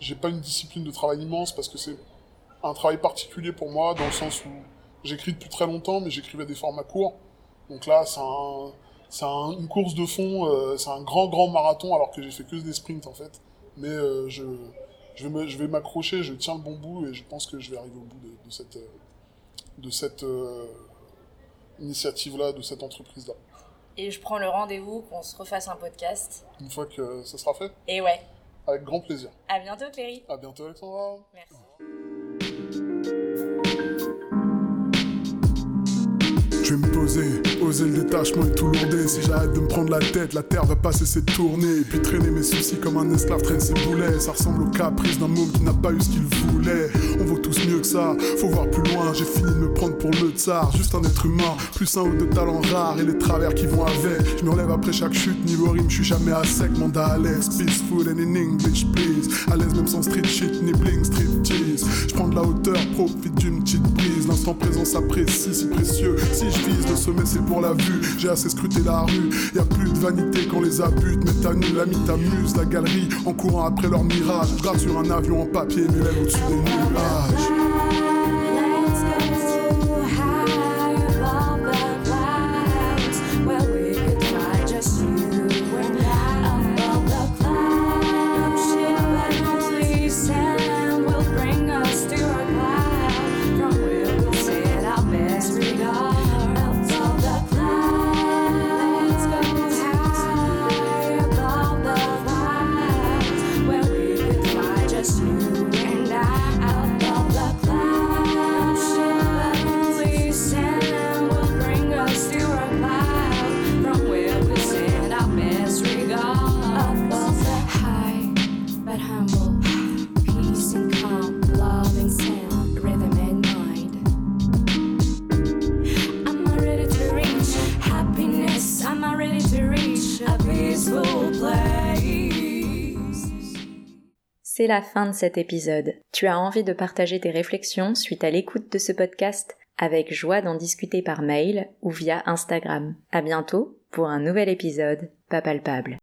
j'ai pas une discipline de travail immense parce que c'est un travail particulier pour moi dans le sens où j'écris depuis très longtemps, mais j'écrivais des formats courts. Donc là, c'est un, c'est une course de fond, euh, c'est un grand, grand marathon alors que j'ai fait que des sprints en fait. Mais euh, je, je vais, je vais m'accrocher, je tiens le bon bout et je pense que je vais arriver au bout de, de cette, de cette initiative-là, de cette entreprise-là. Et je prends le rendez-vous qu'on se refasse un podcast. Une fois que ça sera fait? Et ouais. Avec grand plaisir. À bientôt, Cléry. À bientôt, Alexandra. Merci. Je vais me poser, oser le détachement et tout lourder. Si j'arrête de me prendre la tête, la terre va pas cesser de tourner. Et puis traîner mes soucis comme un esclave traîne ses boulets. Ça ressemble au caprice d'un môme qui n'a pas eu ce qu'il voulait. On vaut tous mieux que ça, faut voir plus loin. J'ai fini de me prendre pour le tsar, juste un être humain. Plus un ou deux talents rares et les travers qui vont avec. Je me relève après chaque chute, niveau rime, je suis jamais à sec. Manda Alex, peaceful and in English, please. À l'aise même sans street shit ni bling, street cheese. Je prends de la hauteur, profite d'une petite. L'instant présent s'apprécie, si précieux. Si je vise le sommet, c'est pour la vue. J'ai assez scruté la rue. Y a plus de vanité quand les abus te mettent à nu. L'ami t'amuse, la galerie en courant après leur mirage. Je sur un avion en papier, lèvres au-dessus des nuages. La fin de cet épisode. Tu as envie de partager tes réflexions suite à l'écoute de ce podcast avec joie d'en discuter par mail ou via Instagram. À bientôt pour un nouvel épisode pas palpable.